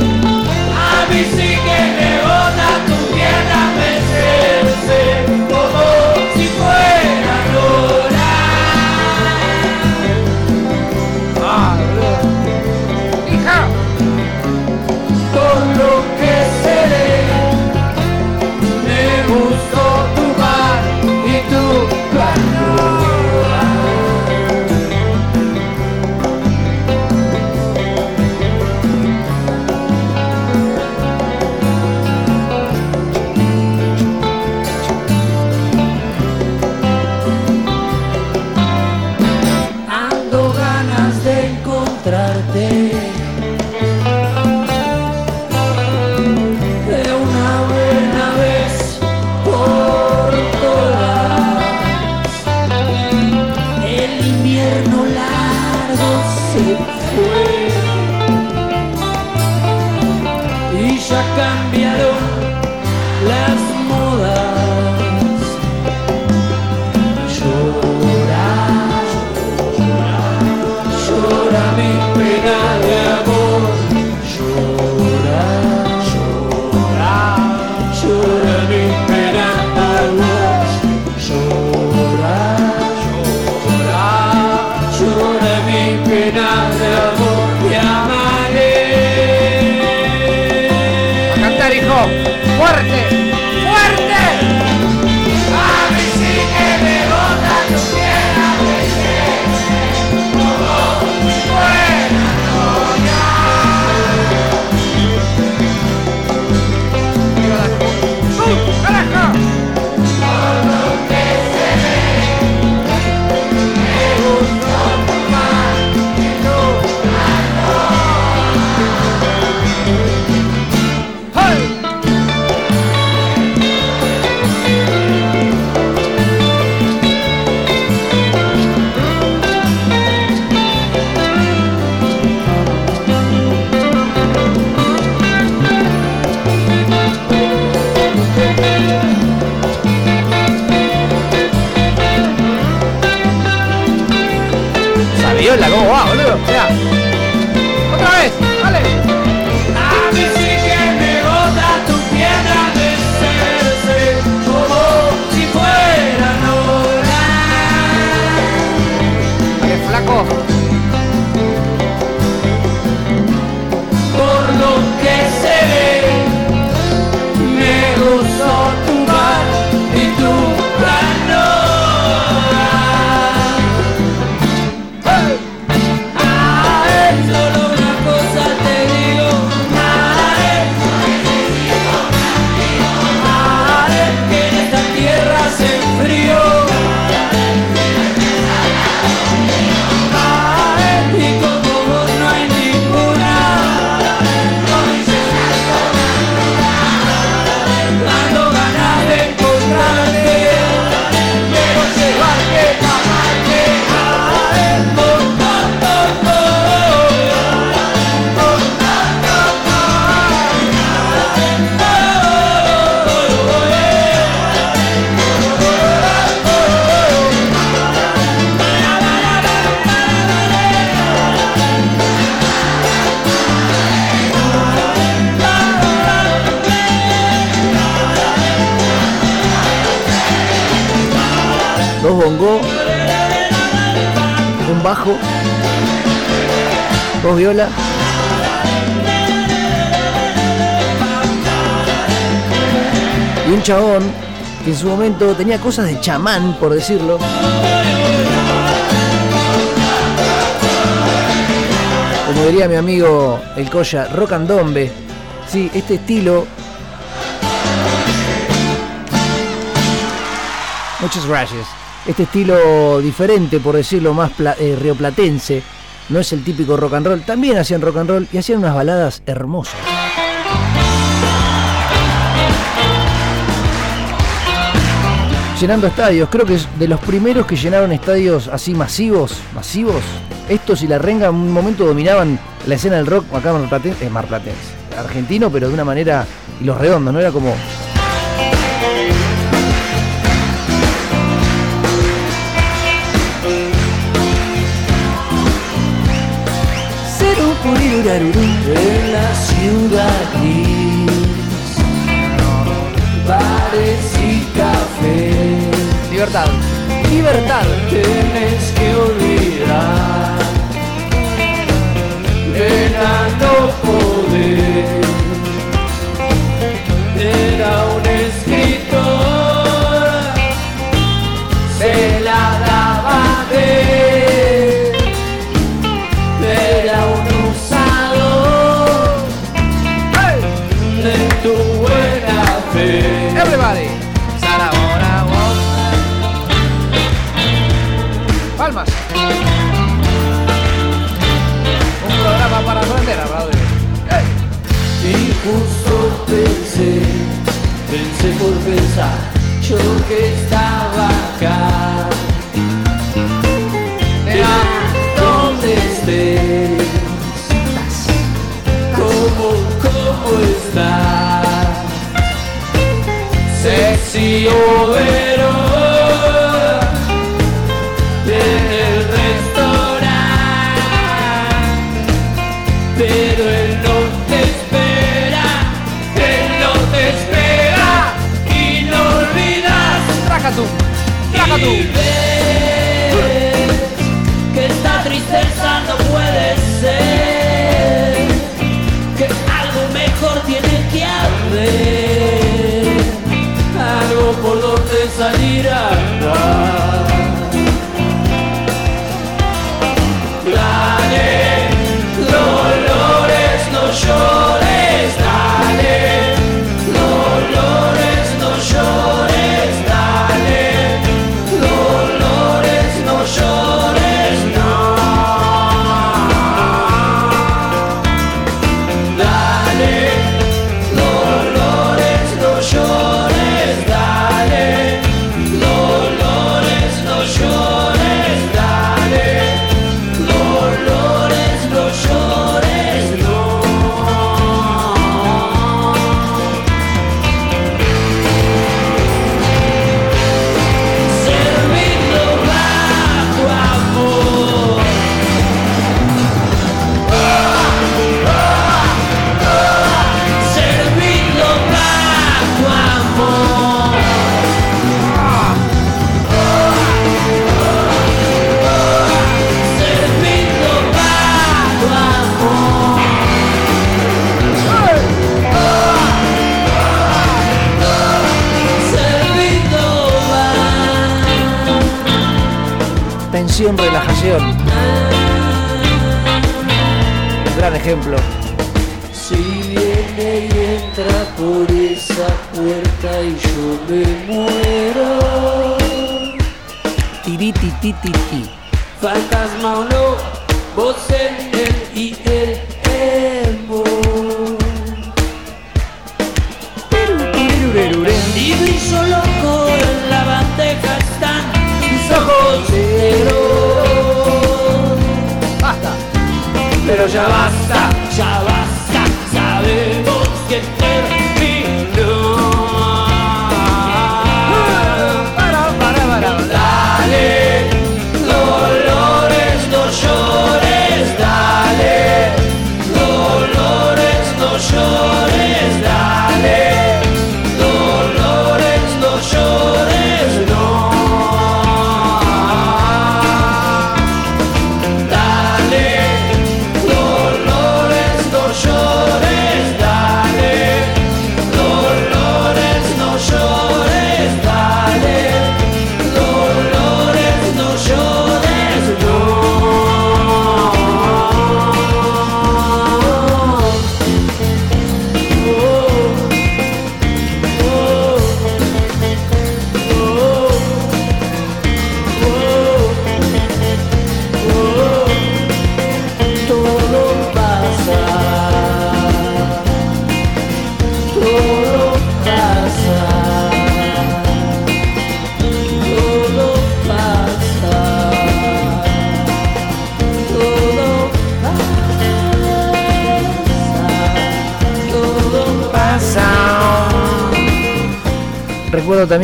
Tenía cosas de chamán, por decirlo. Como diría mi amigo el Coya, rock and. Sí, este estilo. Muchas gracias. Este estilo diferente, por decirlo más eh, rioplatense. No es el típico rock and roll. También hacían rock and roll y hacían unas baladas hermosas. Llenando estadios. Creo que es de los primeros que llenaron estadios así masivos, masivos. Estos y la renga en un momento dominaban la escena del rock acá en Marplatense, eh, argentino, pero de una manera. Y los redondos, ¿no? Era como. En la ciudad. Libertad. Libertad. Tienes que olvidar ganando poder. Yo que estaba acá. Vea dónde estés, cómo, cómo estás. Sexy obrero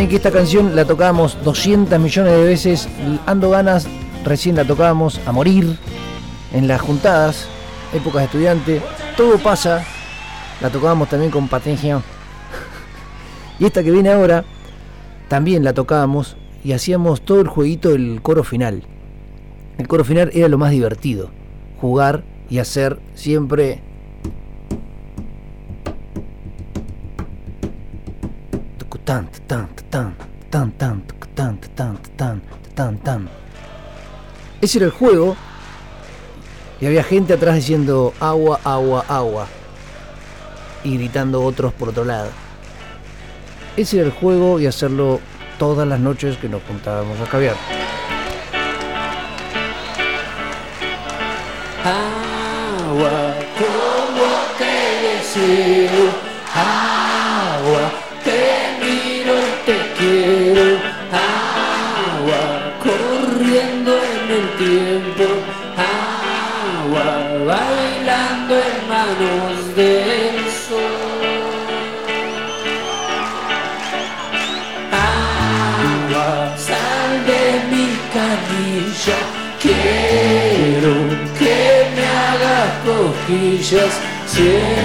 que esta canción la tocábamos 200 millones de veces. Ando ganas, recién la tocábamos a morir en las juntadas, épocas de estudiante. Todo pasa, la tocábamos también con Patengia. Y esta que viene ahora, también la tocábamos y hacíamos todo el jueguito del coro final. El coro final era lo más divertido, jugar y hacer siempre tan tan ese era el juego. Y había gente atrás diciendo agua agua agua y gritando otros por otro lado. Ese era el juego y hacerlo todas las noches que nos juntábamos a caviar. Agua como deseo we just sit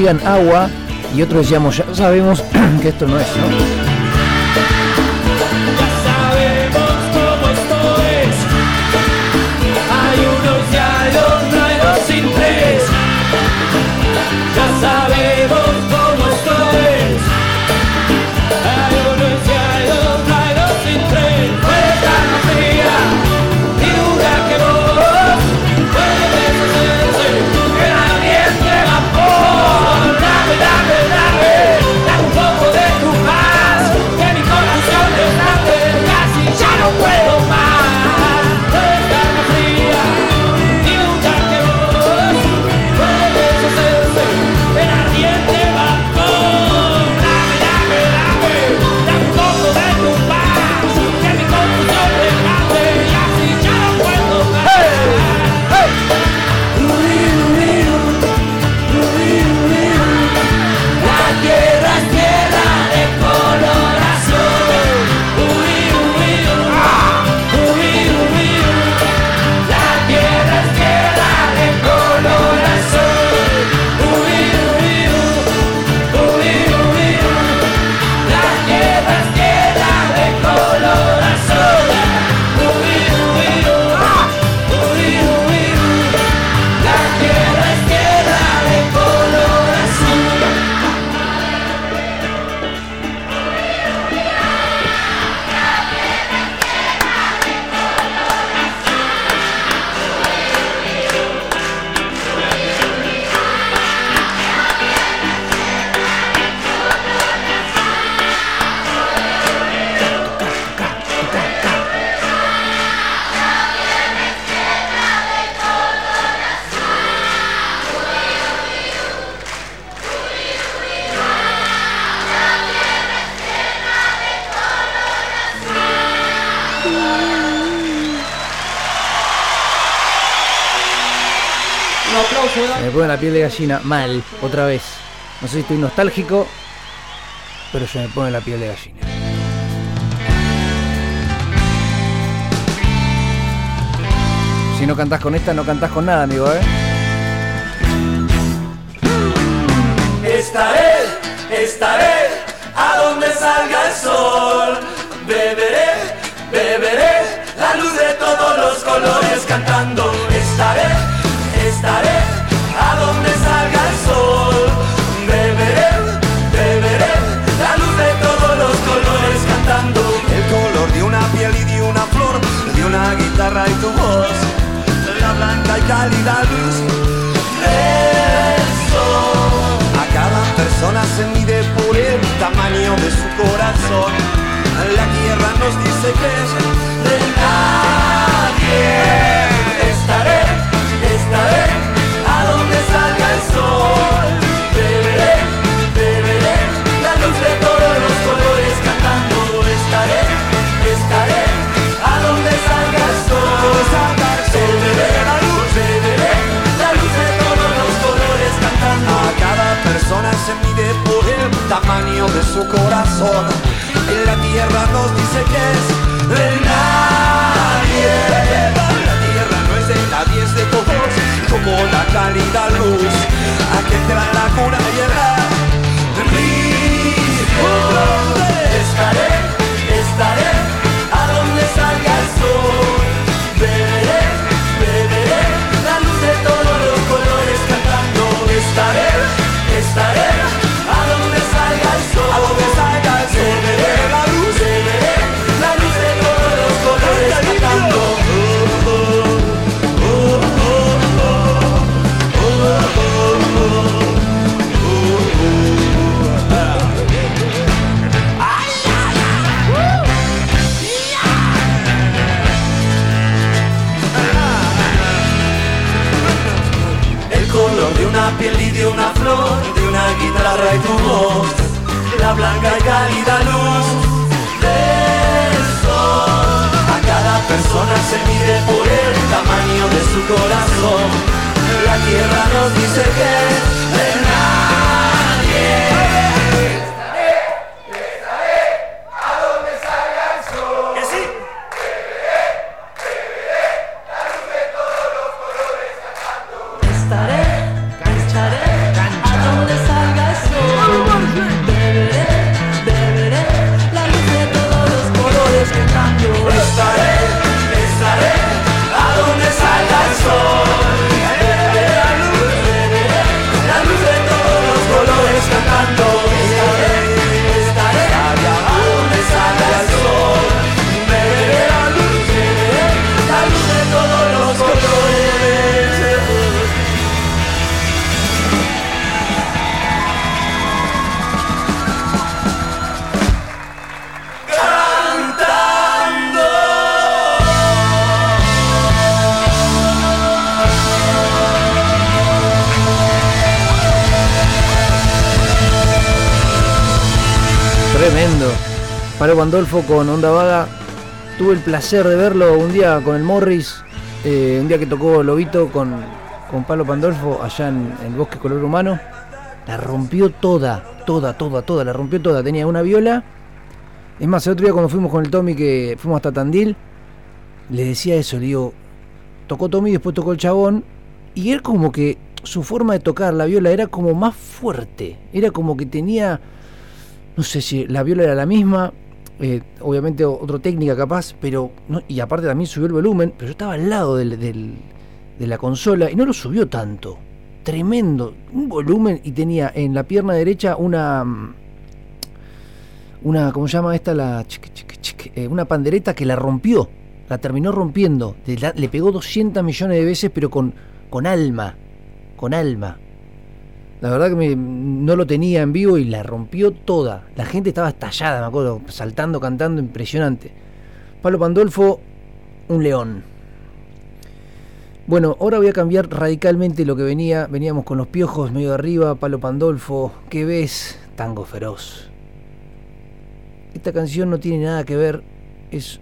digan agua y otros decíamos ya sabemos que esto no es. La piel de gallina mal, otra vez. No sé si estoy nostálgico, pero se me pone la piel de gallina. Si no cantás con esta, no cantás con nada, amigo, ¿eh? Estaré, estaré a donde salga el sol. Beberé, beberé la luz de todos los colores cantando. Estaré, estaré guitarra y tu voz, la blanca y cálida luz del sol. A cada persona se mide por el tamaño de su corazón. La tierra nos dice que es Pandolfo con Onda Vaga. Tuve el placer de verlo un día con el Morris, eh, un día que tocó Lobito con, con Palo Pandolfo allá en, el Bosque Color Humano. La rompió toda, toda, toda, toda, la rompió toda. Tenía una viola. Es más, el otro día cuando fuimos con el Tommy, que fuimos hasta Tandil, le decía eso, le digo, tocó Tommy, después tocó el chabón, y él como que su forma de tocar la viola era como más fuerte, era como que tenía no sé si la viola era la misma, eh, obviamente otra técnica capaz, pero no- y aparte también subió el volumen, pero yo estaba al lado del- de la consola y no lo subió tanto. Tremendo, un volumen y tenía en la pierna derecha una mm, una ¿cómo se llama esta? la chic, chic, eh, una pandereta que la rompió, la terminó rompiendo, la- le pegó 200 millones de veces pero con con alma, con alma. La verdad que no lo tenía en vivo y la rompió toda. La gente estaba estallada, me acuerdo, saltando, cantando, impresionante. Pablo Pandolfo, un león. Bueno, ahora voy a cambiar radicalmente lo que venía. Veníamos con los piojos medio arriba, Palo Pandolfo, ¿qué ves? Tango feroz. Esta canción no tiene nada que ver, es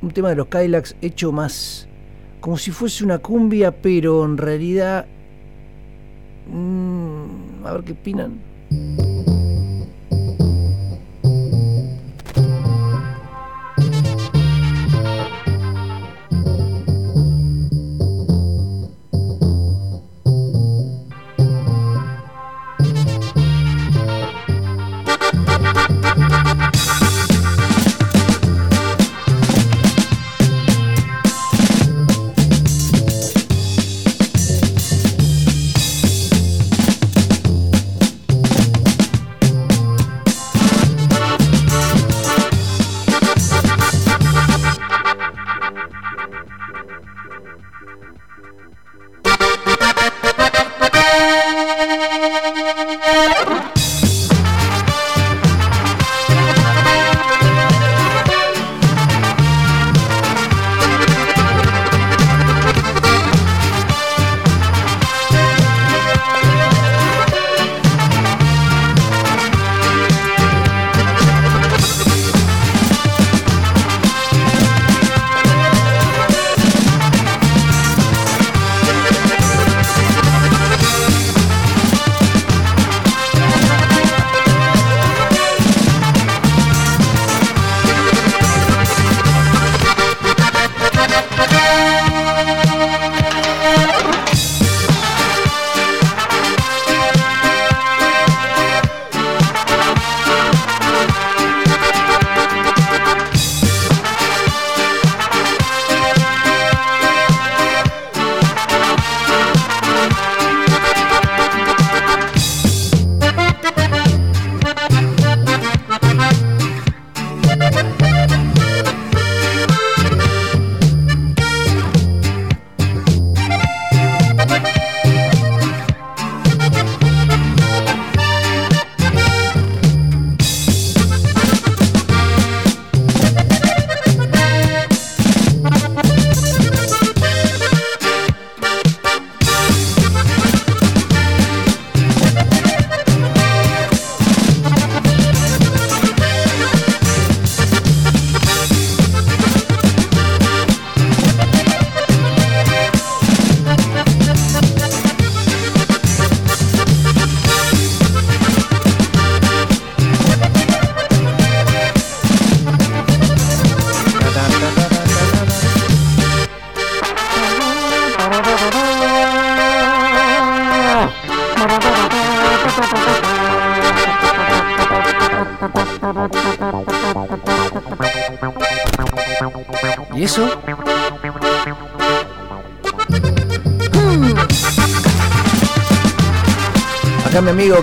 un tema de los Kylax hecho más, como si fuese una cumbia, pero en realidad... mm, a ver qué opinan.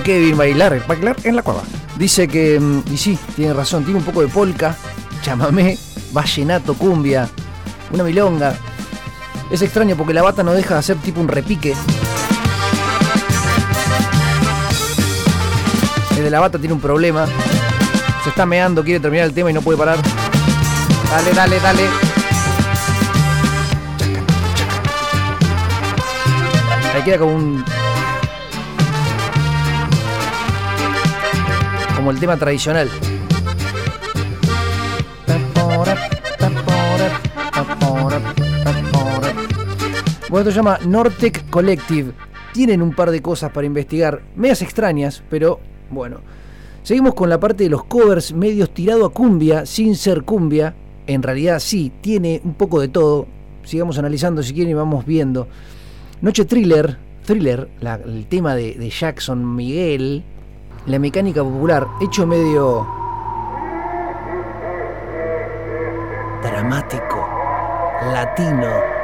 Kevin Bailar, Bailar en la cueva. Dice que, mm, y sí, tiene razón, tiene un poco de polka, chamamé, vallenato, cumbia, una milonga. Es extraño porque la bata no deja de hacer tipo un repique. El de la bata tiene un problema. Se está meando, quiere terminar el tema y no puede parar. Dale, dale, dale. Ahí queda como un. Como el tema tradicional. Bueno, esto se llama Nortec Collective. Tienen un par de cosas para investigar, medias extrañas, pero bueno. Seguimos con la parte de los covers medios tirado a cumbia, sin ser cumbia. En realidad sí, tiene un poco de todo. Sigamos analizando si quieren y vamos viendo. Noche Thriller, Thriller, el tema de Jackson Miguel, la mecánica popular, hecho medio dramático, latino.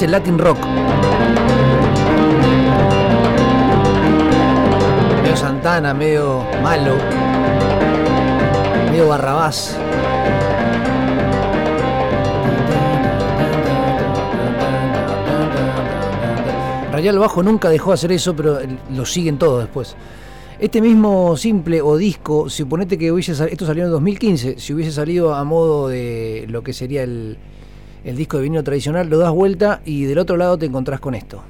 El Latin Rock. Medio Santana, medio malo. Medio Barrabás. Rayal Bajo nunca dejó de hacer eso, pero lo siguen todos después. Este mismo simple o disco, suponete que hubiese sal- esto salió en 2015, si hubiese salido a modo de lo que sería el, el disco de vinilo tradicional, lo das vuelta y del otro lado te encontrás con esto.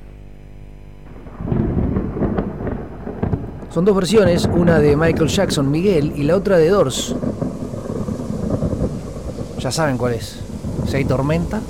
Son dos versiones, una de Michael Jackson, Miguel, y la otra de Doors. Ya saben cuál es. Si hay tormenta.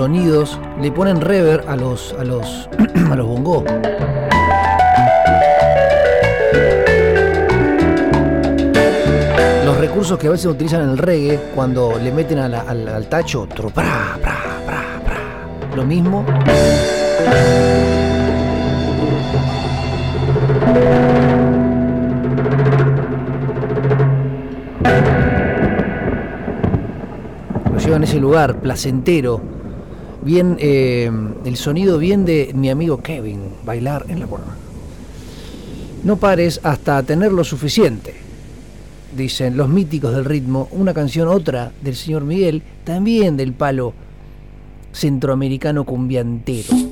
Sonidos, le ponen reverb a los, a los, a los bongos. Los recursos que a veces utilizan en el reggae cuando le meten a al, al tacho, tru- pra, pra. lo mismo. lo llevan a ese lugar placentero, bien eh, el sonido bien de mi amigo Kevin, bailar en la puerta. No pares hasta tener lo suficiente, dicen los míticos del ritmo, una canción otra del señor Miguel, también del palo centroamericano cumbiantero.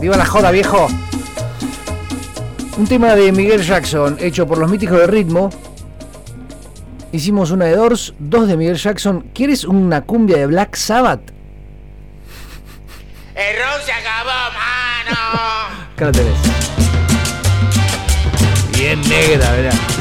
Viva la joda, viejo. Un tema de Miguel Jackson, hecho por los míticos de ritmo. Hicimos una de Doors, dos de Miguel Jackson. ¿Quieres una cumbia de Black Sabbath? ¡El se acabó, mano! Acá la tenés. Bien negra, verá.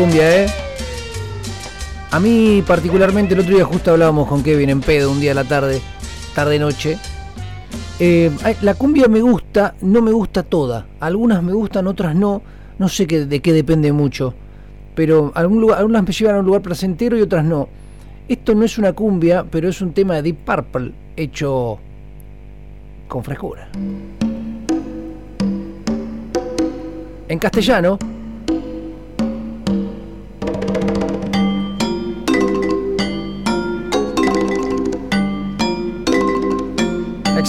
Cumbia, ¿eh? A mí particularmente el otro día justo hablábamos con Kevin en pedo un día a la tarde, tarde-noche. Eh, la cumbia me gusta, no me gusta toda. Algunas me gustan, otras no. No sé de qué depende mucho. Pero algún lugar, algunas me llevan a un lugar placentero y otras no. Esto no es una cumbia, pero es un tema de Deep Purple hecho con frescura. En castellano,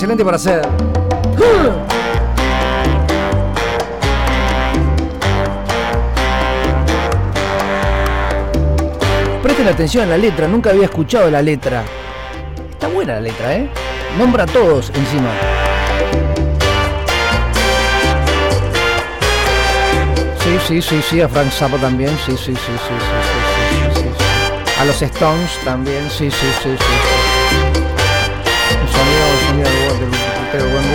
excelente para hacer. Presten atención a la letra, nunca había escuchado la letra. Está buena la letra, ¿eh? Nombra a todos encima. Sí, sí, sí, sí, a Frank Zappa también, sí, sí, sí, sí, sí, sí, sí, sí, sí. A los Stones también, sí, sí, sí, sí. sí.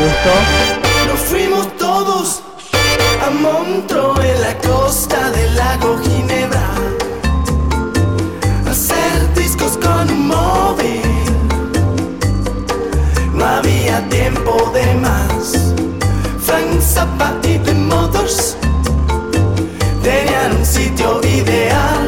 Nos fuimos todos a Montreux en la costa del lago Ginebra a hacer discos con un móvil. No había tiempo de más. Frank Zappa y The Mothers tenían un sitio ideal,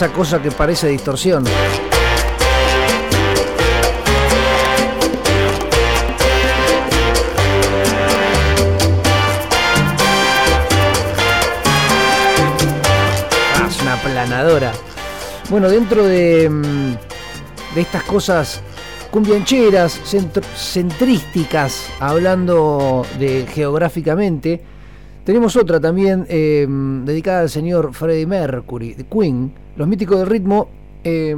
esa cosa que parece distorsión. Ah, es una planadora. Bueno, dentro de, mm, de estas cosas cumbiancheras, centr- centrísticas, hablando de geográficamente, tenemos otra también eh, dedicada al señor Freddie Mercury, de Queen, los míticos del ritmo. eh,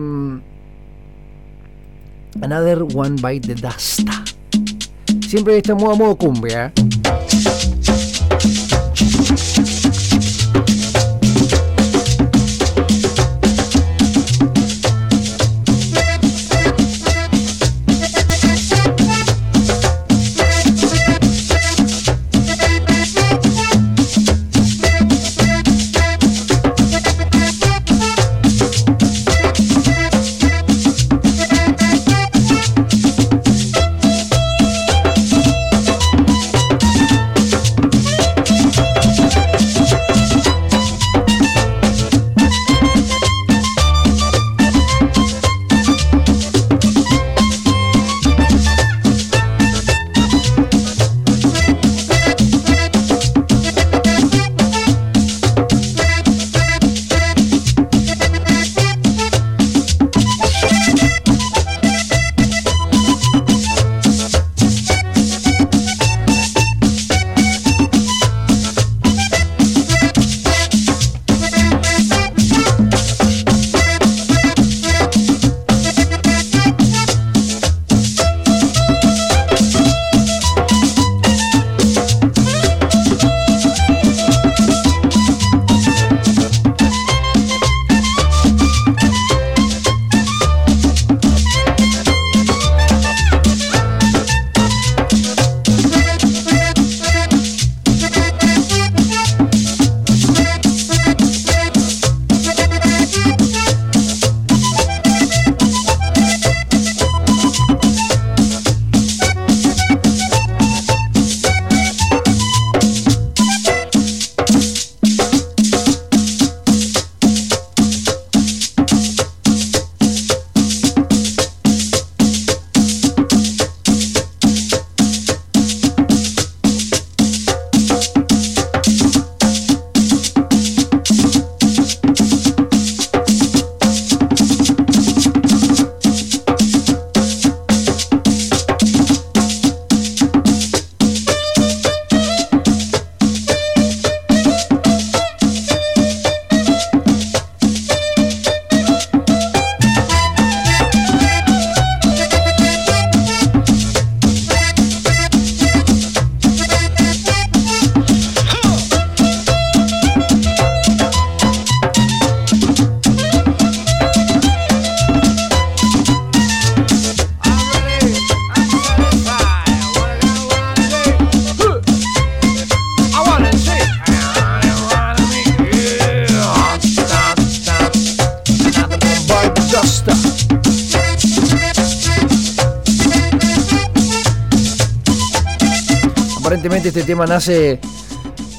Another One Bite the Dust. Siempre está modo, modo cumbia. ¿eh? Nace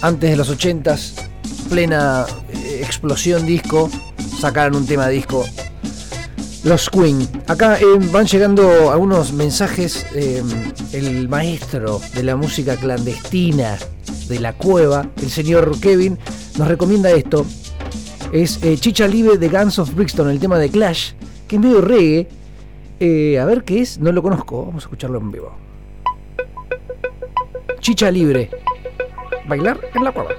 antes de los 80s, plena eh, explosión disco, sacaron un tema disco. Los Queen. Acá eh, van llegando algunos mensajes. eh, el maestro de la música clandestina de la cueva, el señor Kevin, nos recomienda esto. Es Chicha Libre de Guns of Brixton, el tema de Clash, que es medio reggae. A ver qué es, no lo conozco. Vamos a escucharlo en vivo. Chicha Libre. Bailar en la cueva.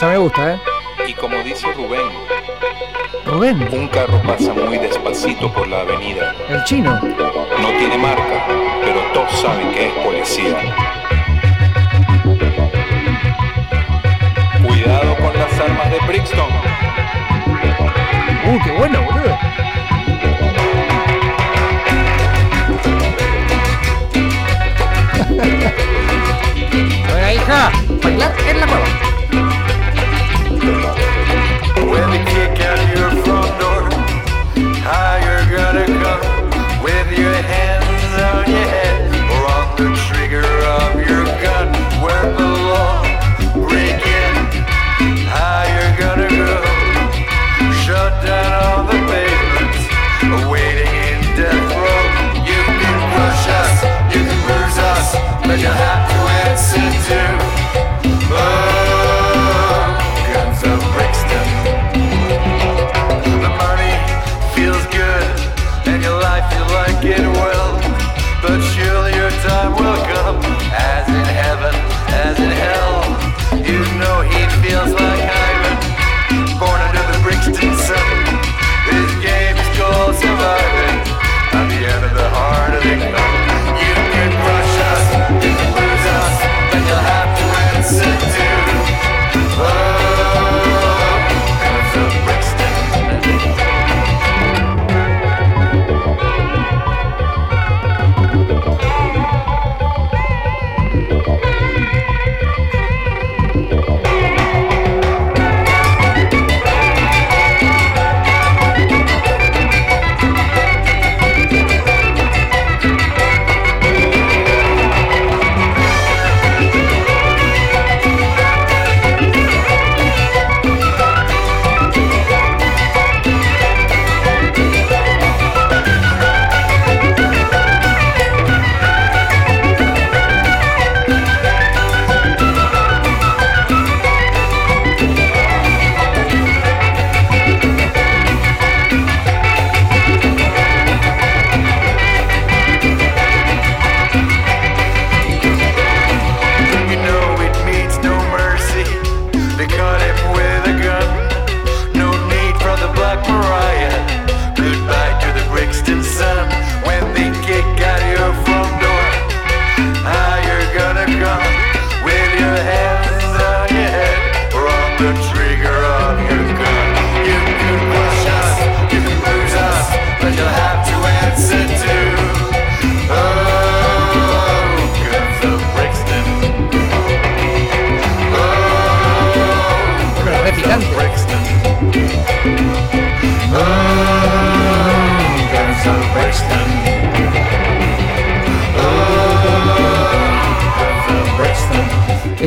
Ya me gusta, ¿eh? Y como dice Rubén, Rubén, un carro pasa muy despacito por la avenida. el chino. No tiene marca, pero todos saben que es policía. Cuidado con las armas de Brixton. Uh, qué bueno, boludo. Hija, bailar en la cueva.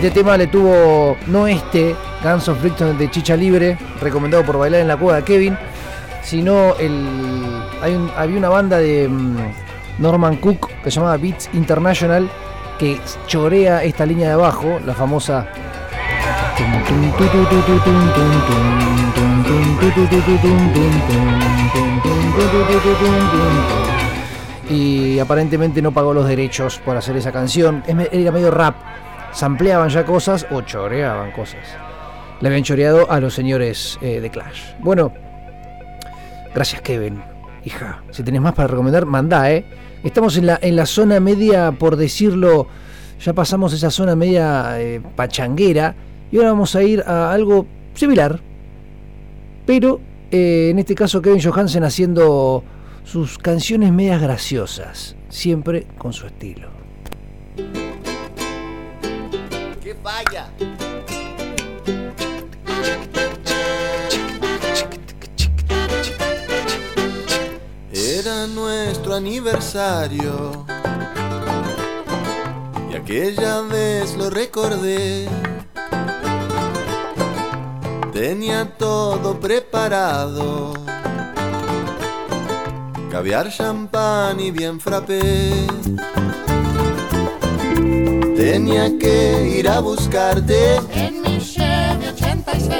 Este tema le tuvo, no este, Guns of Brixton de Chicha Libre, recomendado por Bailar en la Cueva de Kevin, sino el, hay había una banda de mm, Norman Cook que se llamaba Beats International que chorea esta línea de abajo, la famosa... Y aparentemente no pagó los derechos por hacer esa canción. Era medio rap. Sampleaban ya cosas o choreaban cosas. Le habían choreado a los señores eh, de Clash. Bueno, gracias Kevin. Hija, si tenés más para recomendar, mandá, ¿eh? Estamos en la, en la zona media, por decirlo, ya pasamos esa zona media eh, pachanguera y ahora vamos a ir a algo similar. Pero eh, en este caso Kevin Johansen haciendo sus canciones medias graciosas, siempre con su estilo. ¡Que vaya! Era nuestro aniversario y aquella vez lo recordé. Tenía todo preparado, caviar, champán y bien frappé. Tenía que ir a buscarte En mi Chevy 86.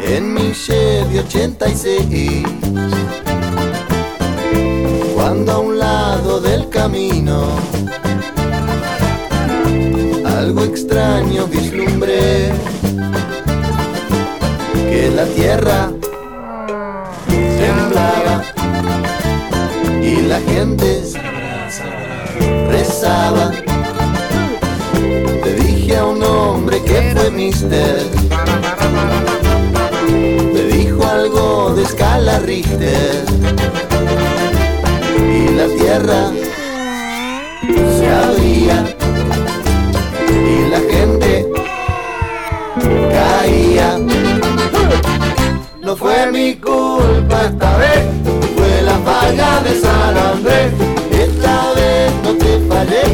en mi Chevy 86. Cuando a un lado del camino algo extraño vislumbré, que la tierra temblaba y la gente rezaba. Mister, me dijo algo de escala Richter y la tierra se abría y la gente caía. No fue mi culpa esta vez, fue la falla de San Andrés. Esta vez no te fallé,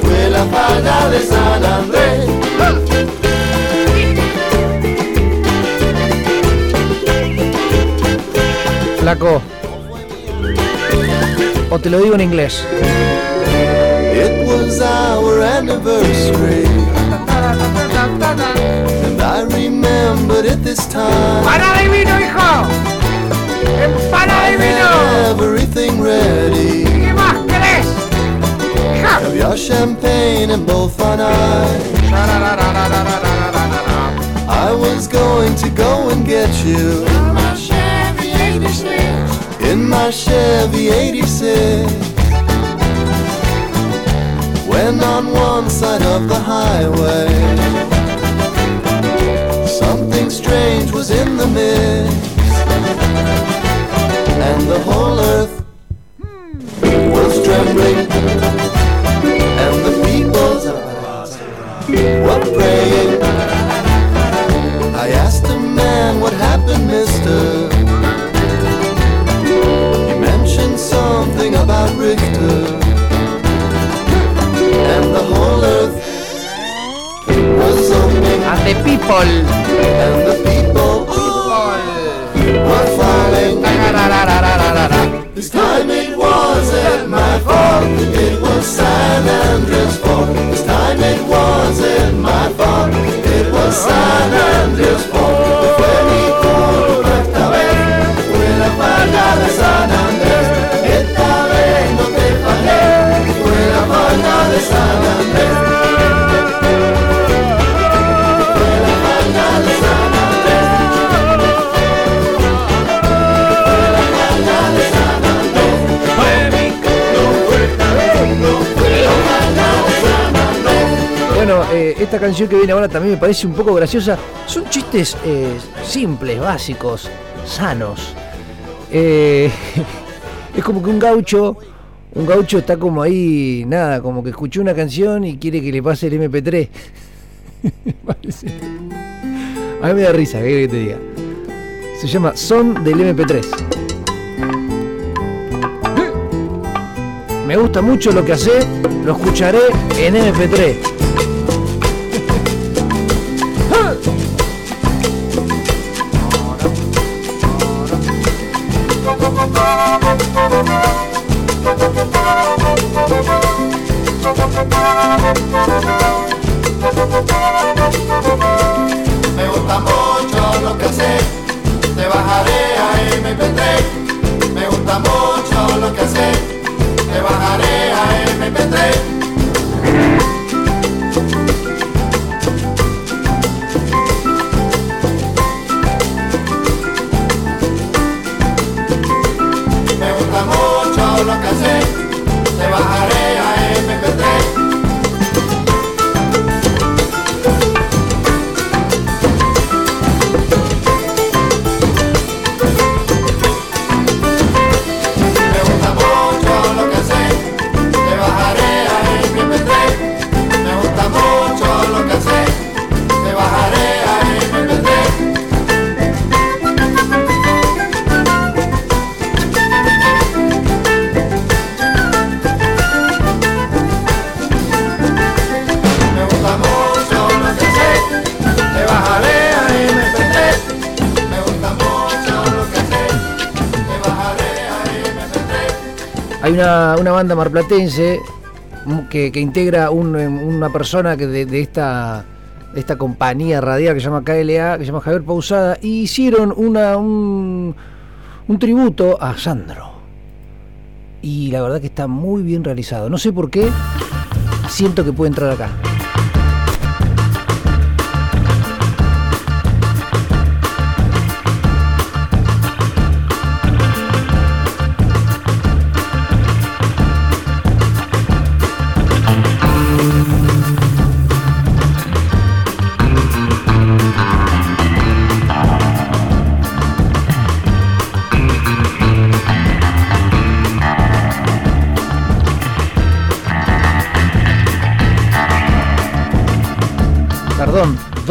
fue la falla de San Andrés. Flaco. O te lo digo en inglés. It was our anniversary. And I remembered it this time. ¡Para de vino, hijo! ¡Para de vino! had everything ready. ¿Qué más querés? Caviar, champagne, and both on ice. I was going to go and get you My Chevy 86. In my Chevy 86. When on one side of the highway, something strange was in the mix, and the whole earth was trembling, and the people were praying. I asked a man what happened, mister. Mentioned something about Richter. And the whole earth was opening. And the people. And the people were falling. This time it wasn't my fault. It was San Andreas' fault. This time it wasn't my fault. It was San Andreas' fault. Bueno, eh, esta canción que viene ahora también me parece un poco graciosa. Son chistes eh, simples, básicos, sanos. Eh, es como que un gaucho, un gaucho está como ahí, nada, como que escuchó una canción y quiere que le pase el MP3. Parece- A mí me da risa, ¿qué querés que te diga? Se llama Son del MP3. Me gusta mucho lo que hace, lo escucharé en MP3. Banda marplatense que, integra un, em, una persona que de, esta, esta compañía radial que se llama KLA, que se llama Javier Pausada, y hicieron una, un, un tributo a Sandro. Y la verdad que está muy bien realizado. No sé por qué, siento que puede entrar acá.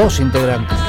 Dos integrantes.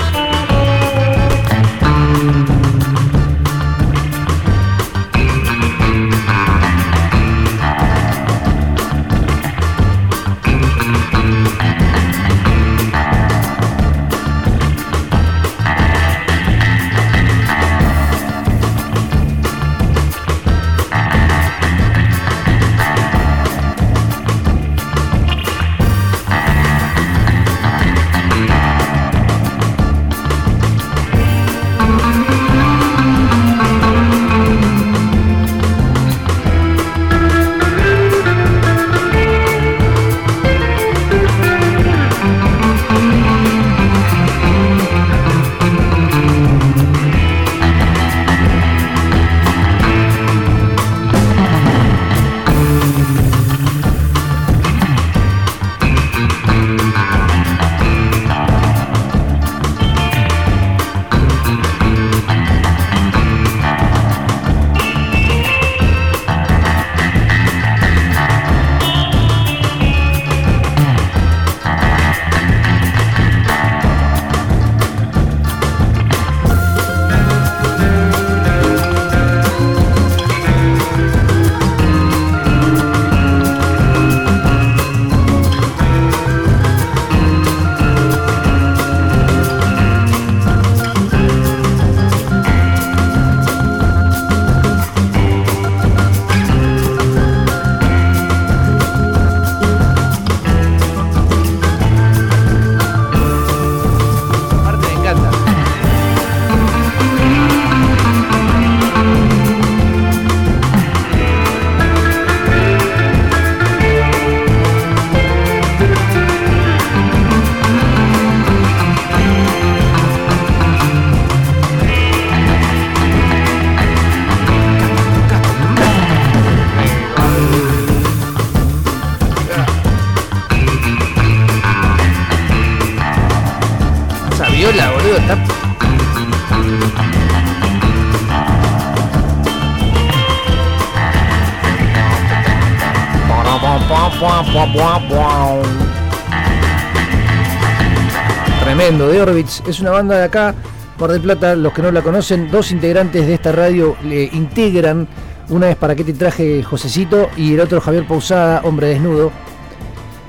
Es una banda de acá, Mar del Plata. Los que no la conocen, dos integrantes de esta radio le integran. Una es para qué te traje Josecito y el otro Javier Pausada, hombre desnudo.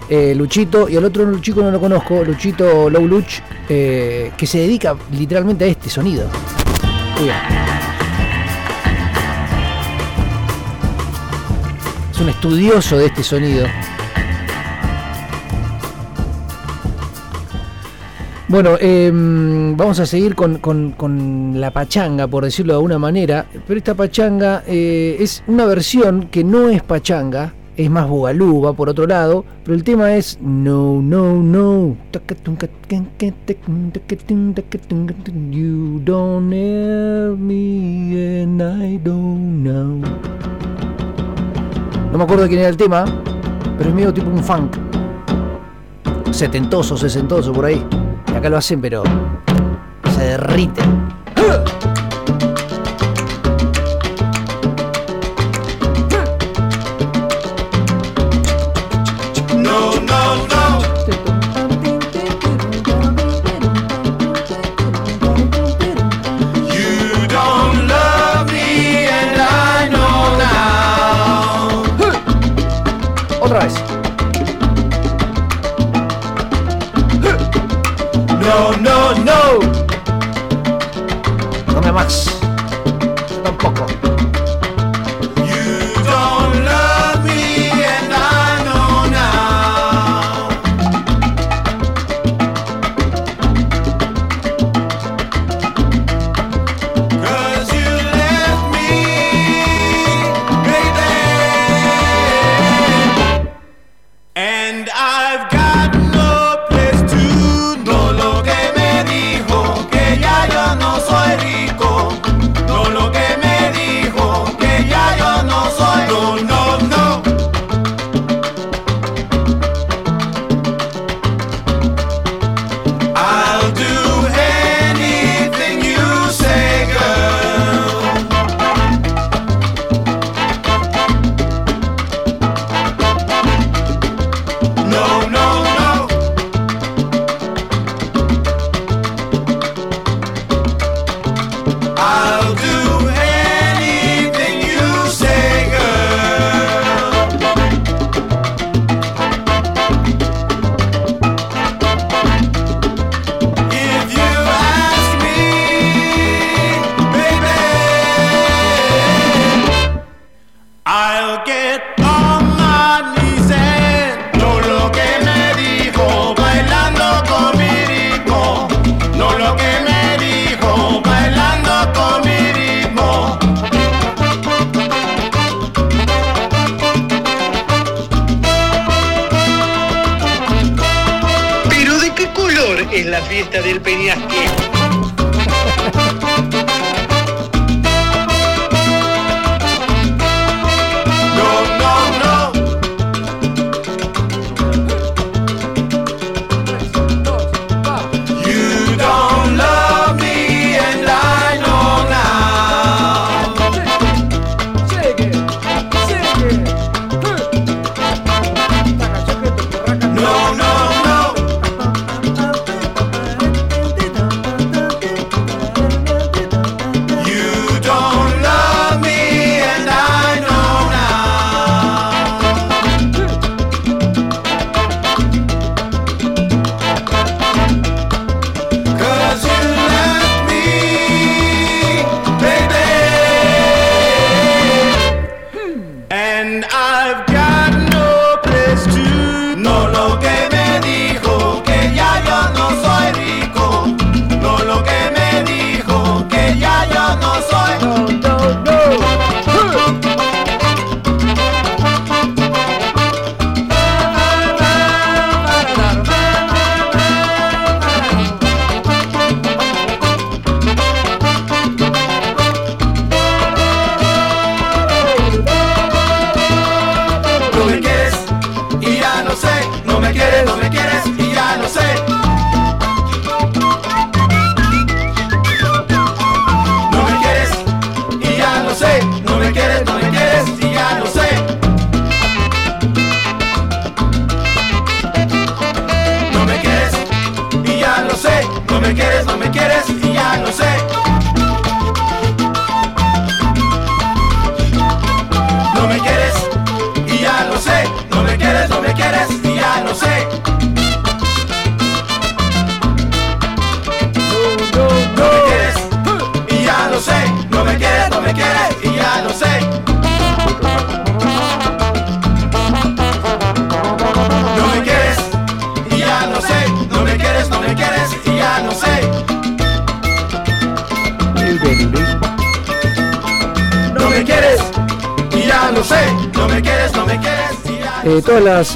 Eh, Luchito y al otro chico no lo conozco, Luchito Low Luch, eh, que se dedica literalmente a este sonido. Es un estudioso de este Bueno, eh, vamos a seguir con, con- con la pachanga, por decirlo de alguna manera. Pero esta pachanga eh, es una versión que no es pachanga, es más bugalú, por otro lado. Pero el tema es No, no, no. You don't me and I don't know. No me acuerdo quién era el tema, pero es medio tipo un funk. Setentoso, sesentoso por ahí. Acá lo hacen, pero se derrite.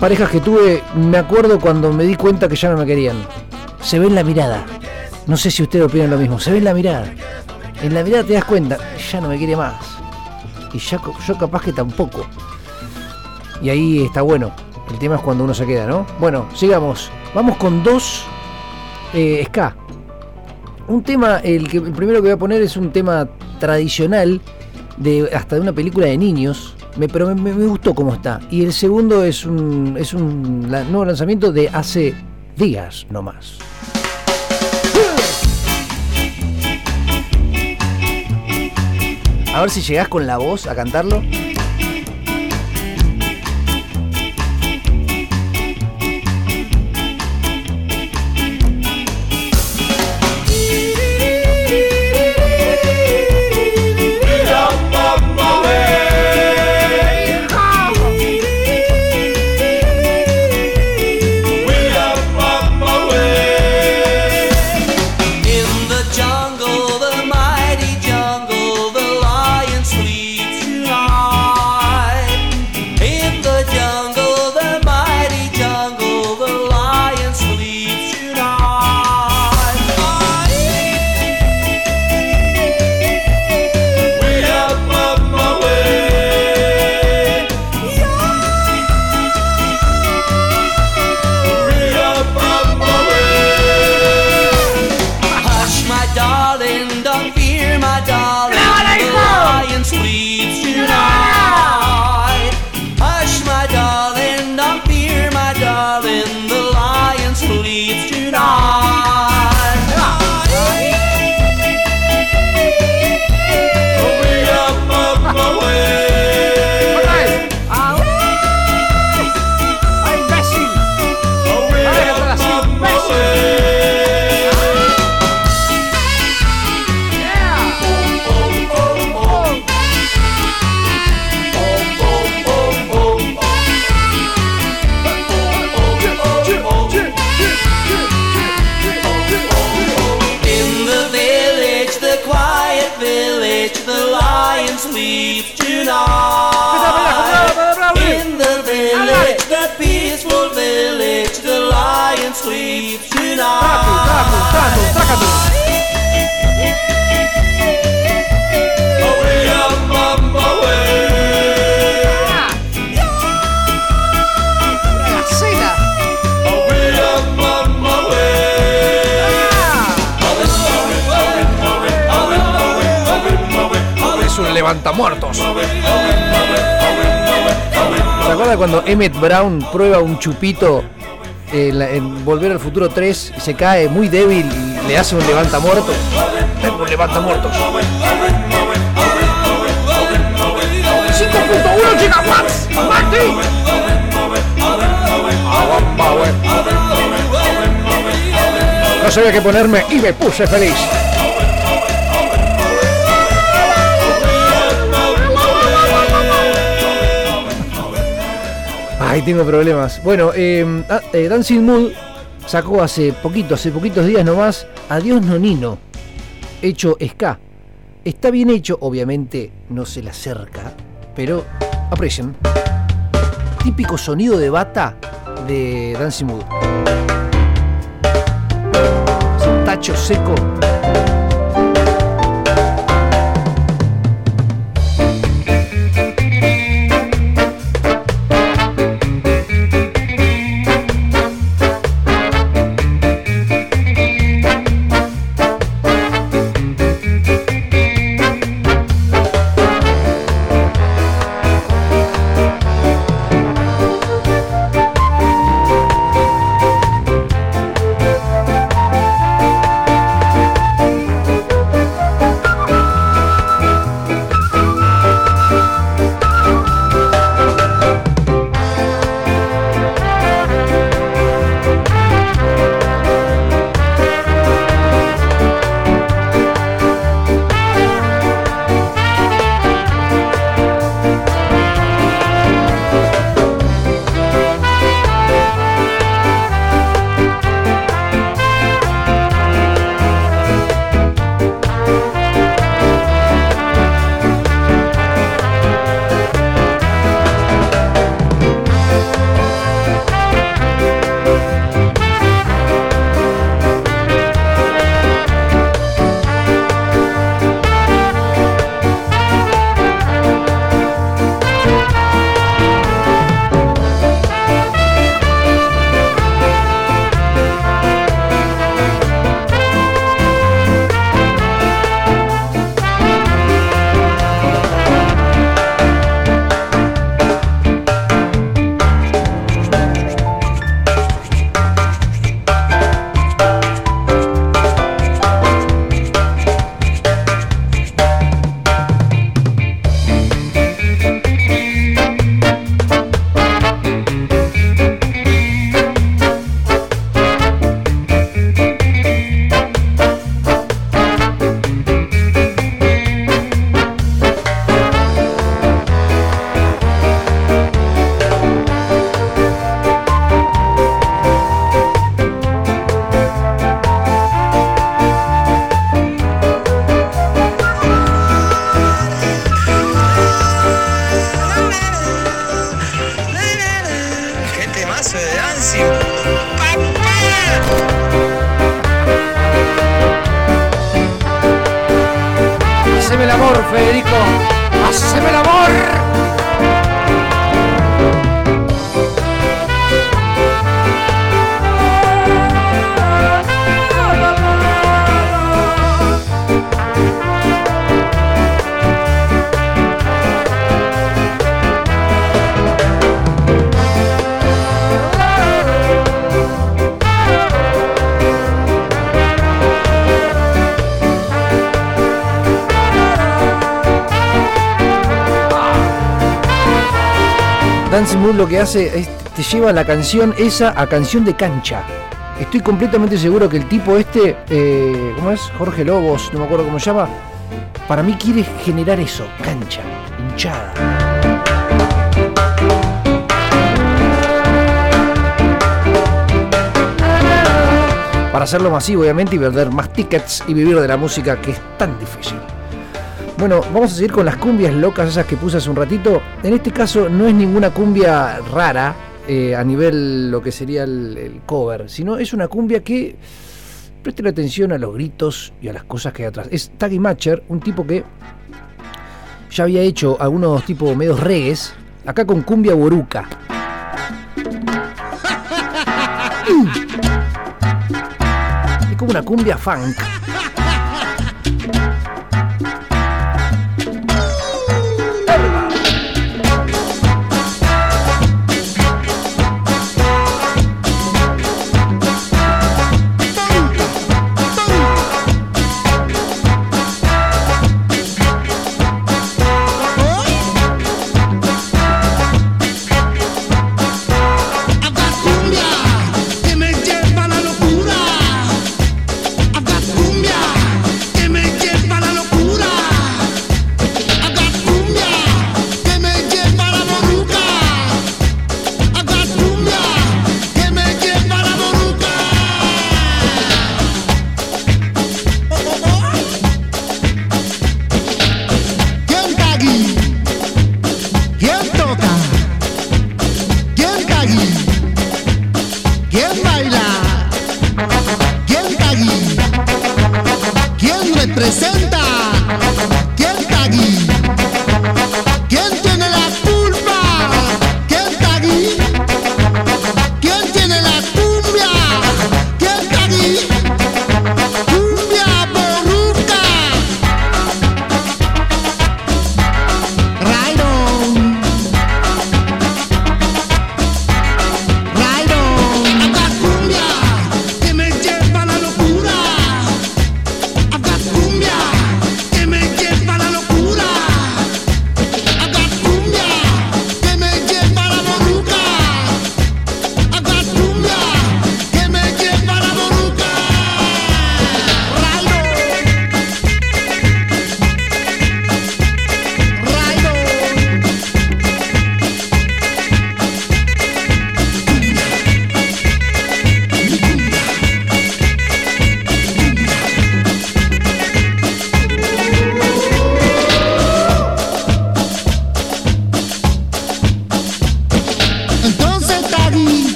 Parejas que tuve, me acuerdo cuando me di cuenta que ya no me querían. Se ve en la mirada. No sé si ustedes opinan lo mismo. Se ve en la mirada. En la mirada te das cuenta, ya no me quiere más. Y ya, yo capaz que tampoco. Y ahí está bueno. El tema es cuando uno se queda, ¿no? Bueno, sigamos. Vamos con dos eh, ska. Un tema, el, que, el primero que voy a poner es un tema tradicional de hasta de una película de niños. Me, pero me, me- gustó cómo está. Y el segundo es un, es un nuevo lanzamiento de hace días nomás. A ver si llegás con la voz a cantarlo. My Es un. ¿Se acuerda cuando Emmett Brown prueba un chupito en, Volver al Futuro 3 y se cae muy débil y le hace un levantamuertos? Es un levantamuertos. 5.1 gigawatts! ¡Marty! No sabía qué ponerme y me puse feliz. Ay, tengo problemas. Bueno, eh, ah, eh, Dancing Mood sacó hace poquito, hace poquitos días nomás, Adiós Nonino, hecho ska. Está bien hecho, obviamente no se le acerca, pero aprecien. Típico sonido de bata de Dancing Mood. Tacho seco. Que hace es te lleva la canción esa a canción de cancha. Estoy completamente seguro que el tipo este, eh, ¿cómo es? Jorge Lobos, no me acuerdo cómo se llama. Para mí quiere generar eso, cancha, hinchada. Para hacerlo masivo, obviamente, y vender más tickets y vivir de la música que es tan difícil. Bueno, vamos a seguir con las cumbias locas esas que puse hace un ratito. En este caso no es ninguna cumbia rara eh, a nivel lo que sería el, cover, sino es una cumbia que presten atención a los gritos y a las cosas que hay atrás. Es Taggy Matcher, un tipo que ya había hecho algunos tipos medios regues, acá con cumbia boruca. Es como una cumbia funk.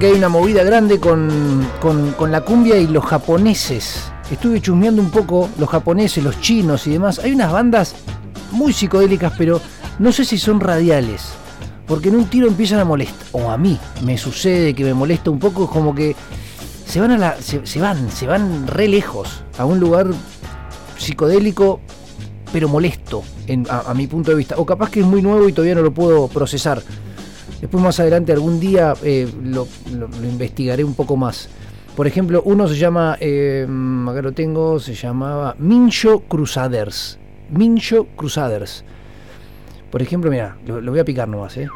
Que hay una movida grande con, con- con la cumbia y los japoneses. Estuve chusmeando un poco los japoneses, los chinos y demás. Hay unas bandas muy psicodélicas, pero no sé si son radiales. Porque en un tiro empiezan a molestar. O a mí me sucede que me molesta un poco, como que se van a la. se, van, se van re lejos. A un lugar psicodélico, pero molesto, a mi punto de vista. O capaz que es muy nuevo y todavía no lo puedo procesar. Después más adelante algún día eh, lo, lo- investigaré un poco más. Por ejemplo, uno se llama, eh, acá lo tengo, se llamaba Mincho Crusaders. Mincho Crusaders. Por ejemplo, mira, lo, lo voy a picar nomás, ¿eh?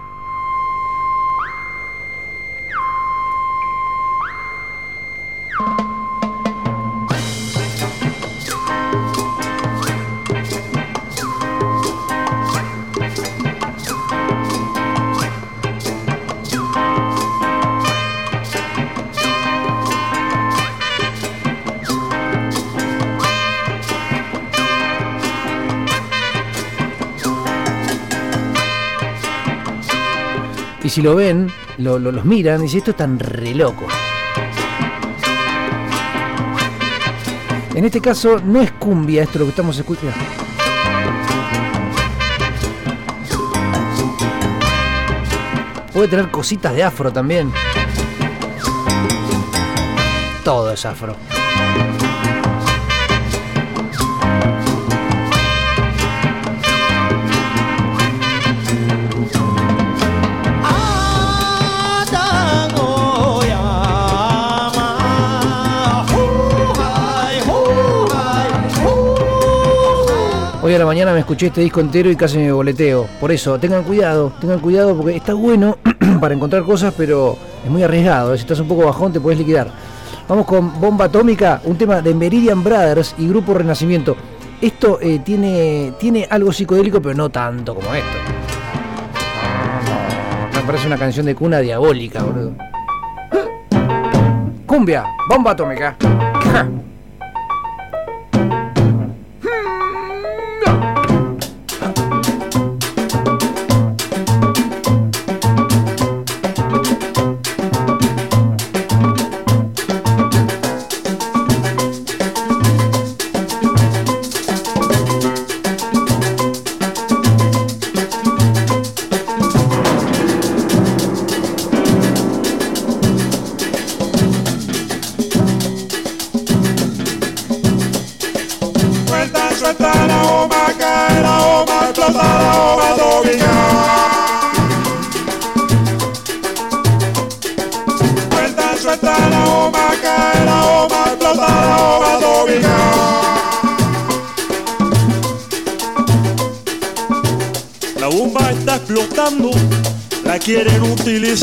Si lo ven, lo- lo- los miran y dicen, esto es tan re loco. En este caso no es cumbia esto lo que estamos escuchando. Puede tener cositas de afro también. Todo es afro. A la mañana me escuché este disco entero y casi me boleteo. Por eso, tengan cuidado, tengan cuidado porque está bueno para encontrar cosas, pero es muy arriesgado. ¿eh? Si estás un poco bajón, te puedes liquidar. Vamos con Bomba Atómica, un tema de Meridian Brothers y Grupo Renacimiento. Esto eh, tiene, tiene algo psicodélico, pero no tanto como esto. Me parece una canción de cuna diabólica, boludo. Cumbia, bomba atómica.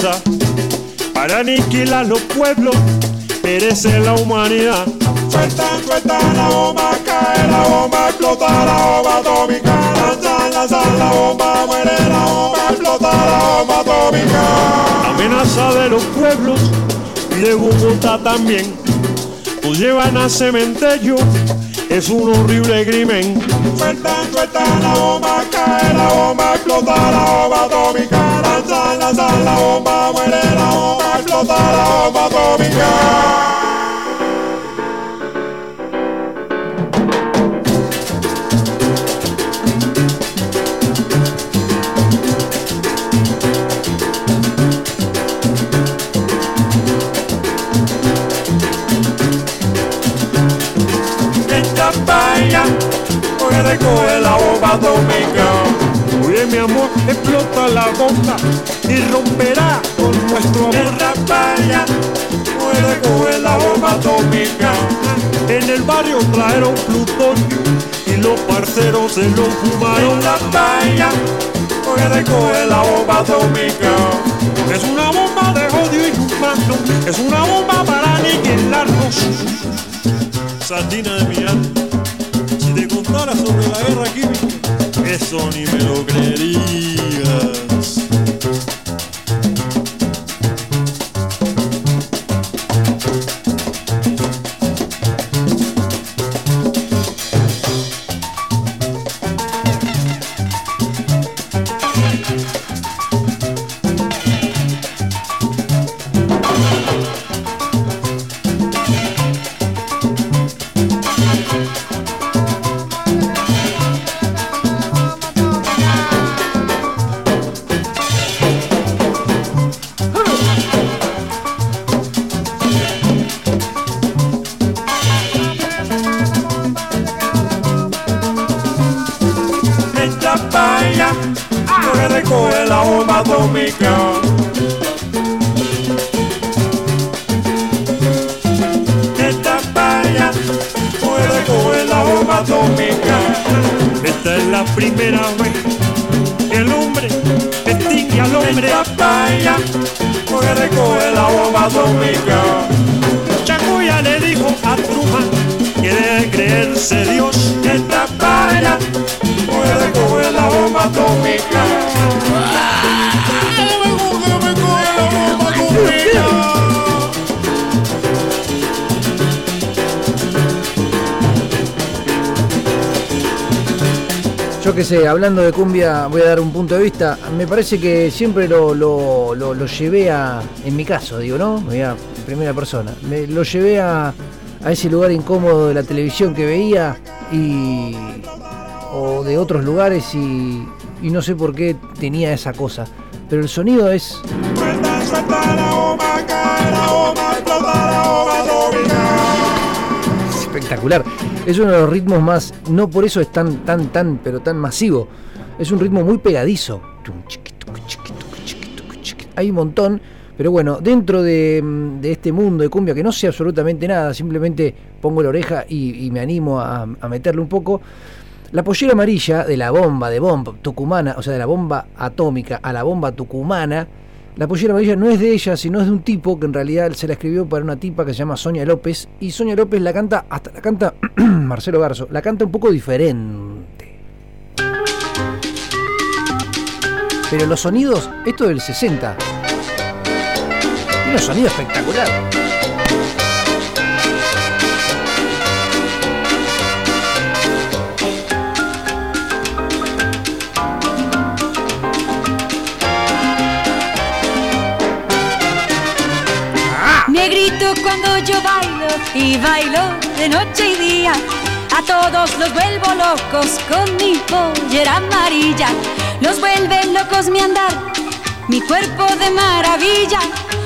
utilizar para aniquilar los pueblos, perece la humanidad. Suelta, suelta la bomba, cae la bomba, explota la bomba atómica. Lanza, lanza la bomba, muere la bomba, explota la bomba atómica. Amenaza de los pueblos y de Bogotá también. Nos llevan a cementerio, es un horrible crimen. Suelta, suelta la bomba, cae la bomba, explota la bomba atómica. Lanza la bomba, muere la bomba, explota la bomba atómica. En campaña, hoy recoge la bomba atómica. Oye mi amor, explota la bomba y romperá con nuestro amor. En campaña, hoy recoge la bomba atómica. En el barrio trajeron plutonio y los parceros se lo fumaron. En campaña, hoy recoge la bomba atómica. Es una bomba de odio inhumano, es una bomba para aniquilarnos. Sandina de mi alma, si te contara sobre la guerra química, eso ni me lo creerías. Hablando de cumbia, voy a dar un punto de vista. Me parece que siempre lo, lo- lo- llevé a. En mi caso, digo, ¿no? Me a- primera persona. Me, lo llevé a, a ese lugar incómodo de la televisión que veía y. o de otros lugares y no sé por qué tenía esa cosa. Pero el sonido es. espectacular. Es uno de los ritmos más, no por eso es tan, tan, tan, pero tan masivo. Es un ritmo muy pegadizo. Hay un montón, pero bueno, dentro de, mm, de este mundo de cumbia que no sé absolutamente nada, simplemente pongo la oreja y, y me animo a, a meterle un poco. La pollera amarilla de la bomba, de bomba tucumana, o sea, de la bomba atómica a la bomba tucumana, la pollera amarilla no es de ella, sino es de un tipo que en realidad se la escribió para una tipa que se llama Sonia López. Y Sonia López la canta, hasta la canta Marcelo Garzo, la canta un poco diferente. Pero los sonidos, esto del 60, tiene un sonido espectacular. Cuando yo bailo y bailo de noche y día. A todos los vuelvo locos con mi pollera amarilla. Los vuelve locos mi andar, mi cuerpo de maravilla.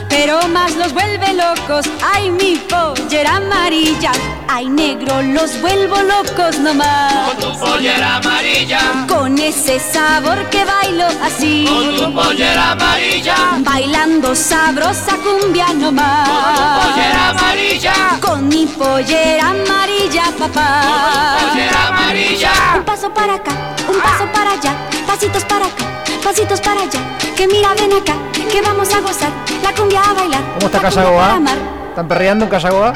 Pero más los vuelve locos, ay mi pollera amarilla. Ay negro, los vuelvo locos nomás. Con tu pollera amarilla. Con ese sabor que bailo así. Con tu pollera amarilla. Bailando sabrosa cumbia nomás. Con tu pollera amarilla. Con mi pollera amarilla, papá. Con tu pollera amarilla. Un paso para acá, un paso para allá. Pasitos para acá, pasitos para allá. Que mira, ven acá, que vamos a gozar. La cumbia a bailar. ¿Cómo está Casagoa? ¿Están perreando en Casagoa?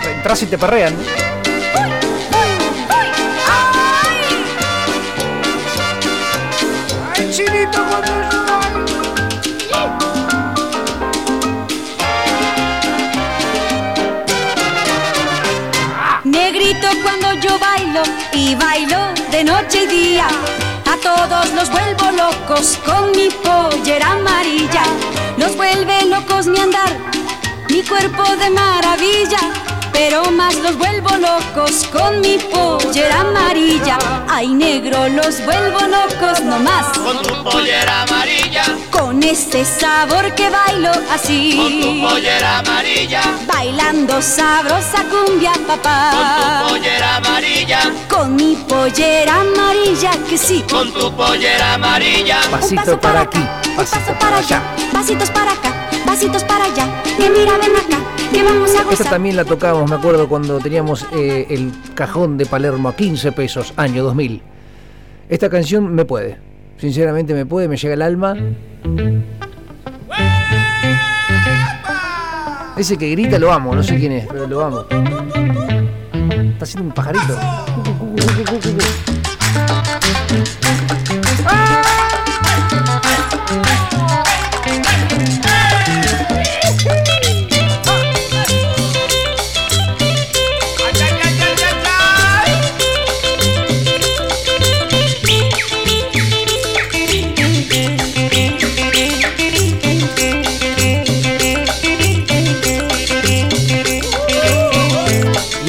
Que entras y te perrean. Ay, chinito, Negrito cuando yo bailo y bailo de noche y día. A todos los vuelvo locos con mi pollera amarilla. Los vuelve locos mi andar, mi cuerpo de maravilla. Pero más los vuelvo locos con mi pollera amarilla. Ay negro, los vuelvo locos nomás. Con tu pollera amarilla. Con este sabor que bailo así. Con tu pollera amarilla. Bailando sabrosa cumbia, papá. Con tu pollera amarilla. Con mi pollera amarilla, que sí. Con tu pollera amarilla. Pasito para aquí, pasito para allá. Pasitos para acá, pasitos para allá. Que mira, ven acá, vamos a Esta también la tocábamos, me acuerdo, cuando teníamos eh, el cajón de Palermo a 15 pesos, año 2000. Esta canción me puede, sinceramente me puede, me llega al alma. Ese que grita lo amo, no sé quién es, pero lo amo. Está haciendo un pajarito. Y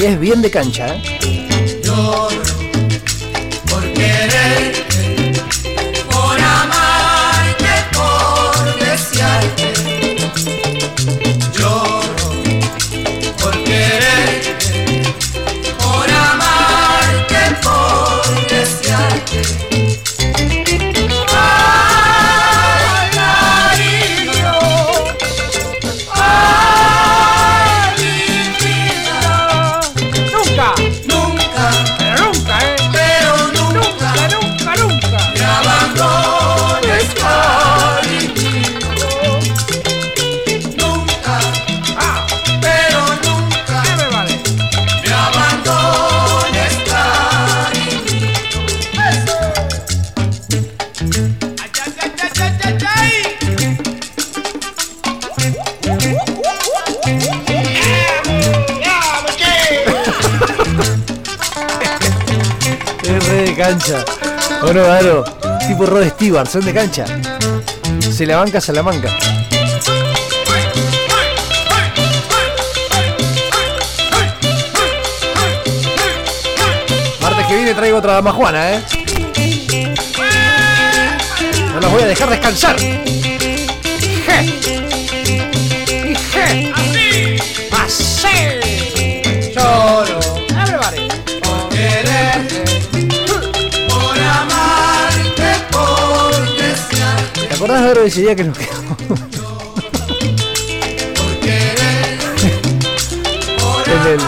es bien de cancha, ¿eh? ¿O no, Aro? Tipo Rod Stewart, son de cancha. Se la banca Salamanca. Martes que viene traigo otra dama Juana, ¿eh? No las voy a dejar descansar. Desearte, ¿Te acordás de ese día que nos quedamos? en, el-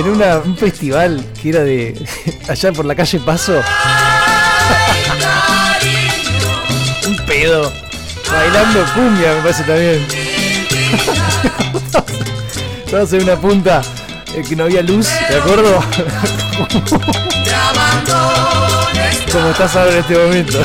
en una- un festival que era de allá por la calle Paso. un pedo. Bailando cumbia me parece también. Estábamos en una punta eh, que no había luz, ¿de acuerdo? Como estás ahora en este momento.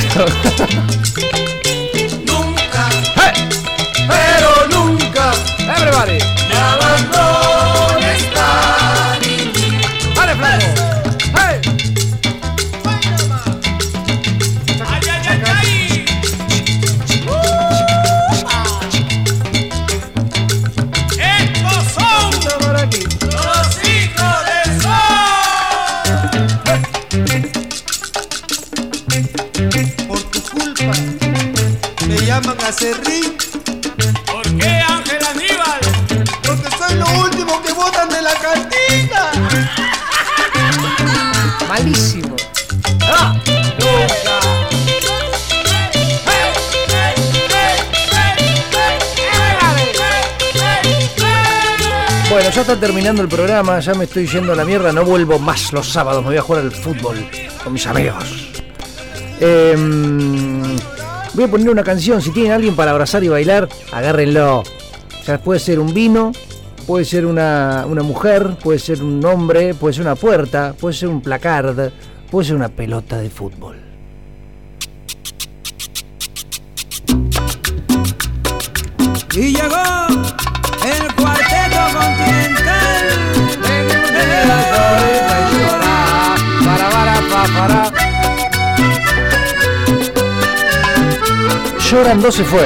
El programa, ya me estoy yendo a la mierda, no vuelvo más los sábados, me voy a jugar al fútbol con mis amigos. Em, voy a poner una canción, si tienen alguien para abrazar y bailar, agárrenlo. O sea, puede ser un vino, puede ser una, una mujer, puede ser un hombre, puede ser una puerta, puede ser un placard, puede ser una pelota de fútbol. Y llegó el cuarteto continental. Llorando se fue.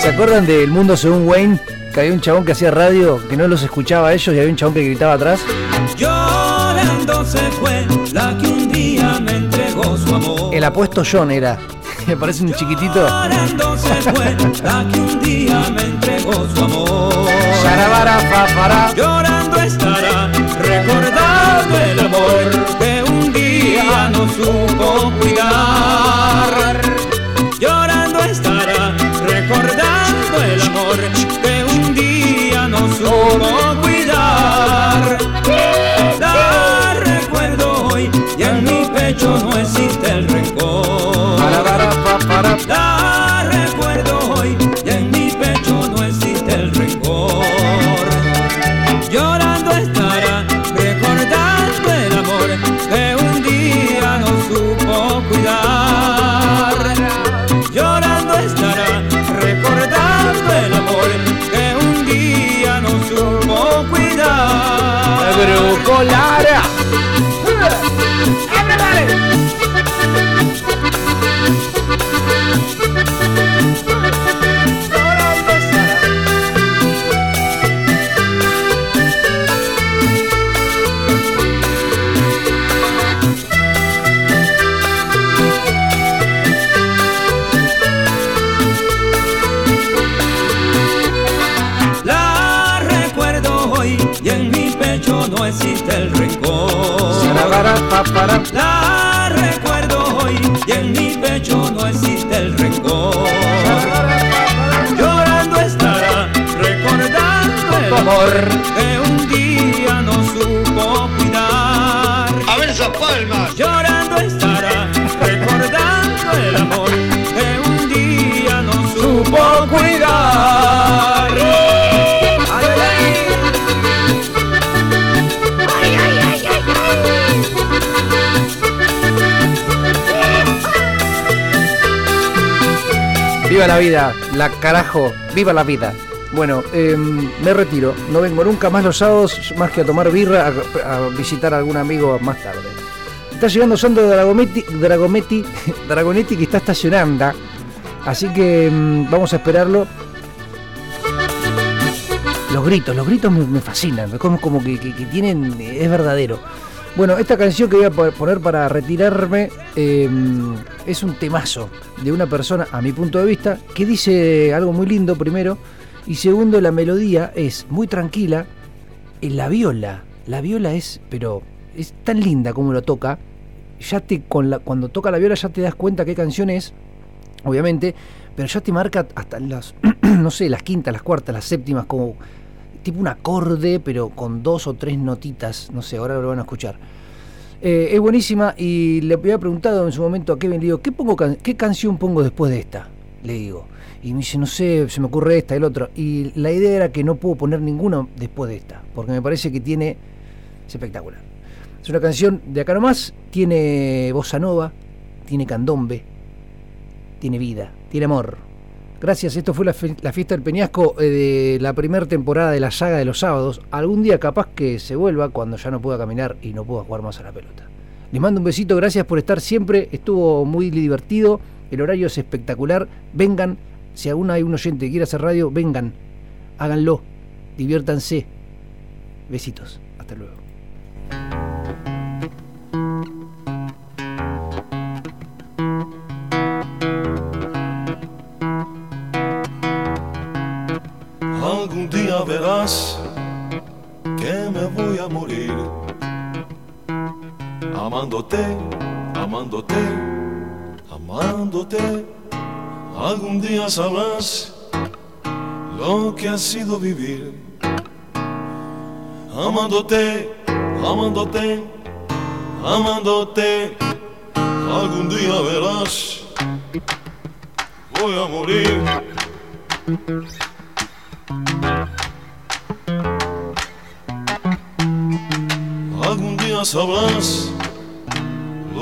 ¿Se acuerdan del mundo según Wayne? Que había un chabón que hacía radio que no los escuchaba a ellos y había un chabón que gritaba atrás. Llorando se fue la que un día me entregó su amor. El apuesto John era. Me parece un chiquitito. Llorando se fue la que un día me entregó su amor. Llorando estará recordando el amor que un día no supo cuidar. Llorando estará recordando el amor que un día no supo cuidar. No existe el rencor. La recuerdo hoy y en mi pecho no existe el rencor. Llorando estará recordando el amor que un día no supo cuidar. Llorando estará recordando el amor que un día no supo cuidar. La recuerdo hoy y en mi pecho no existe el rencor. Llorando estará recordando el amor que un día no supo cuidar. A ver esas palmas. Viva la vida, la carajo, viva la vida. Bueno, eh, me retiro. No vengo nunca más los sábados, más que a tomar birra, a, visitar a algún amigo más tarde. Está llegando Sandro Dragometti, Dragometti, Dragonetti que está estacionando. Así que mm, vamos a esperarlo. Los gritos, los gritos me, fascinan, es como, como que- que tienen, es verdadero. Bueno, esta canción que voy a po- poner para retirarme eh, es un temazo de una persona, a mi punto de vista, que dice algo muy lindo primero, y segundo, la melodía es muy tranquila, en la viola, la viola es, pero es tan linda como lo toca, ya te, con la, cuando toca la viola ya te das cuenta qué canción es, obviamente, pero ya te marca hasta las, no sé, las quintas, las cuartas, las séptimas, como tipo un acorde, pero con dos o tres notitas, no sé, ahora lo van a escuchar. Eh, es buenísima y le había preguntado en su momento a Kevin, le digo, ¿qué, pongo can- ¿qué canción pongo después de esta? Le digo. Y me dice, no sé, se me ocurre esta, el otro. Y la idea era que no puedo poner ninguna después de esta, porque me parece que tiene... Es espectacular. Es una canción de acá nomás, tiene bossa nova, tiene candombe, tiene vida, tiene amor. Gracias, esto fue la, la fiesta del Peñasco eh, de la primera temporada de la saga de los sábados. Algún día capaz que se vuelva cuando ya no pueda caminar y no pueda jugar más a la pelota. Les mando un besito, gracias por estar siempre, estuvo muy divertido, el horario es espectacular. Vengan, si aún hay un oyente que quiera hacer radio, vengan, háganlo, diviértanse. Besitos, hasta luego. Amándote, amándote, amándote. Algún día sabrás lo que ha sido vivir amándote, amándote, amándote. Algún día verás, voy a morir. Algún día sabrás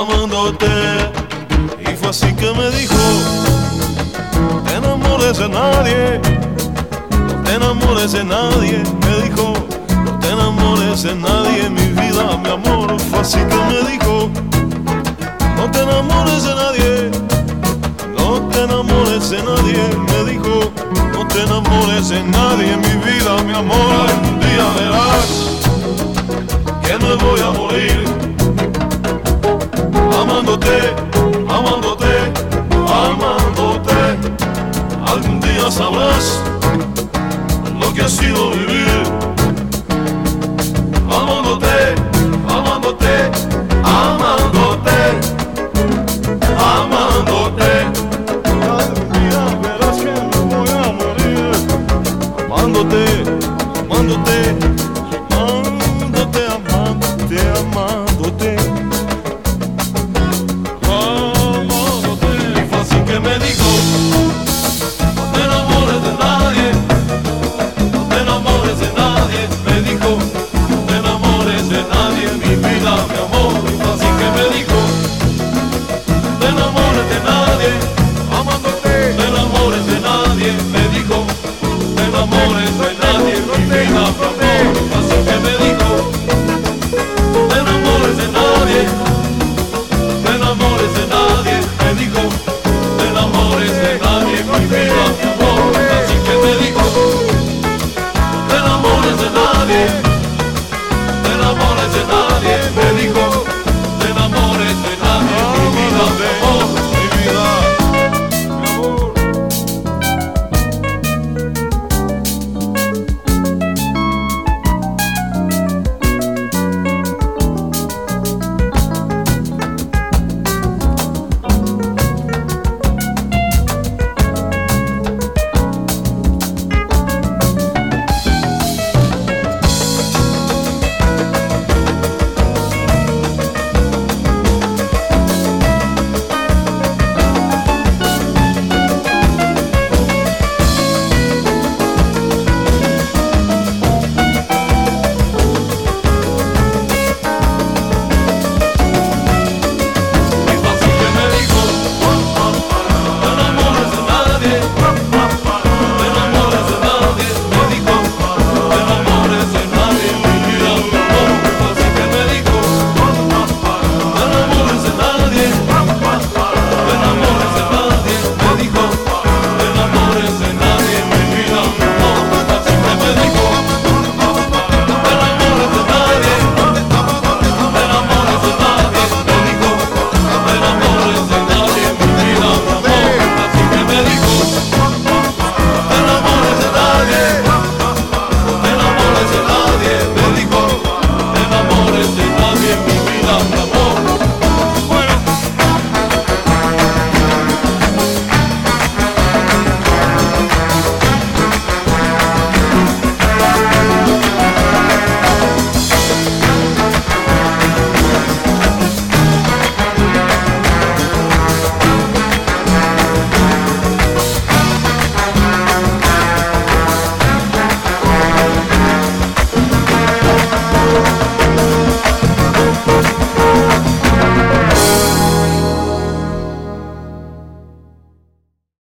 amándote. Y fue así que me dijo, no te enamores de nadie, no te enamores de nadie, me dijo, no te enamores de nadie, mi vida, mi amor. Fue así que me dijo, no te enamores de nadie, no te enamores de nadie, me dijo, no te enamores de nadie, mi vida, mi amor. Algún día verás que me voy a morir amándote, amándote, amándote. Algún día sabrás lo que ha sido vivir, amándote.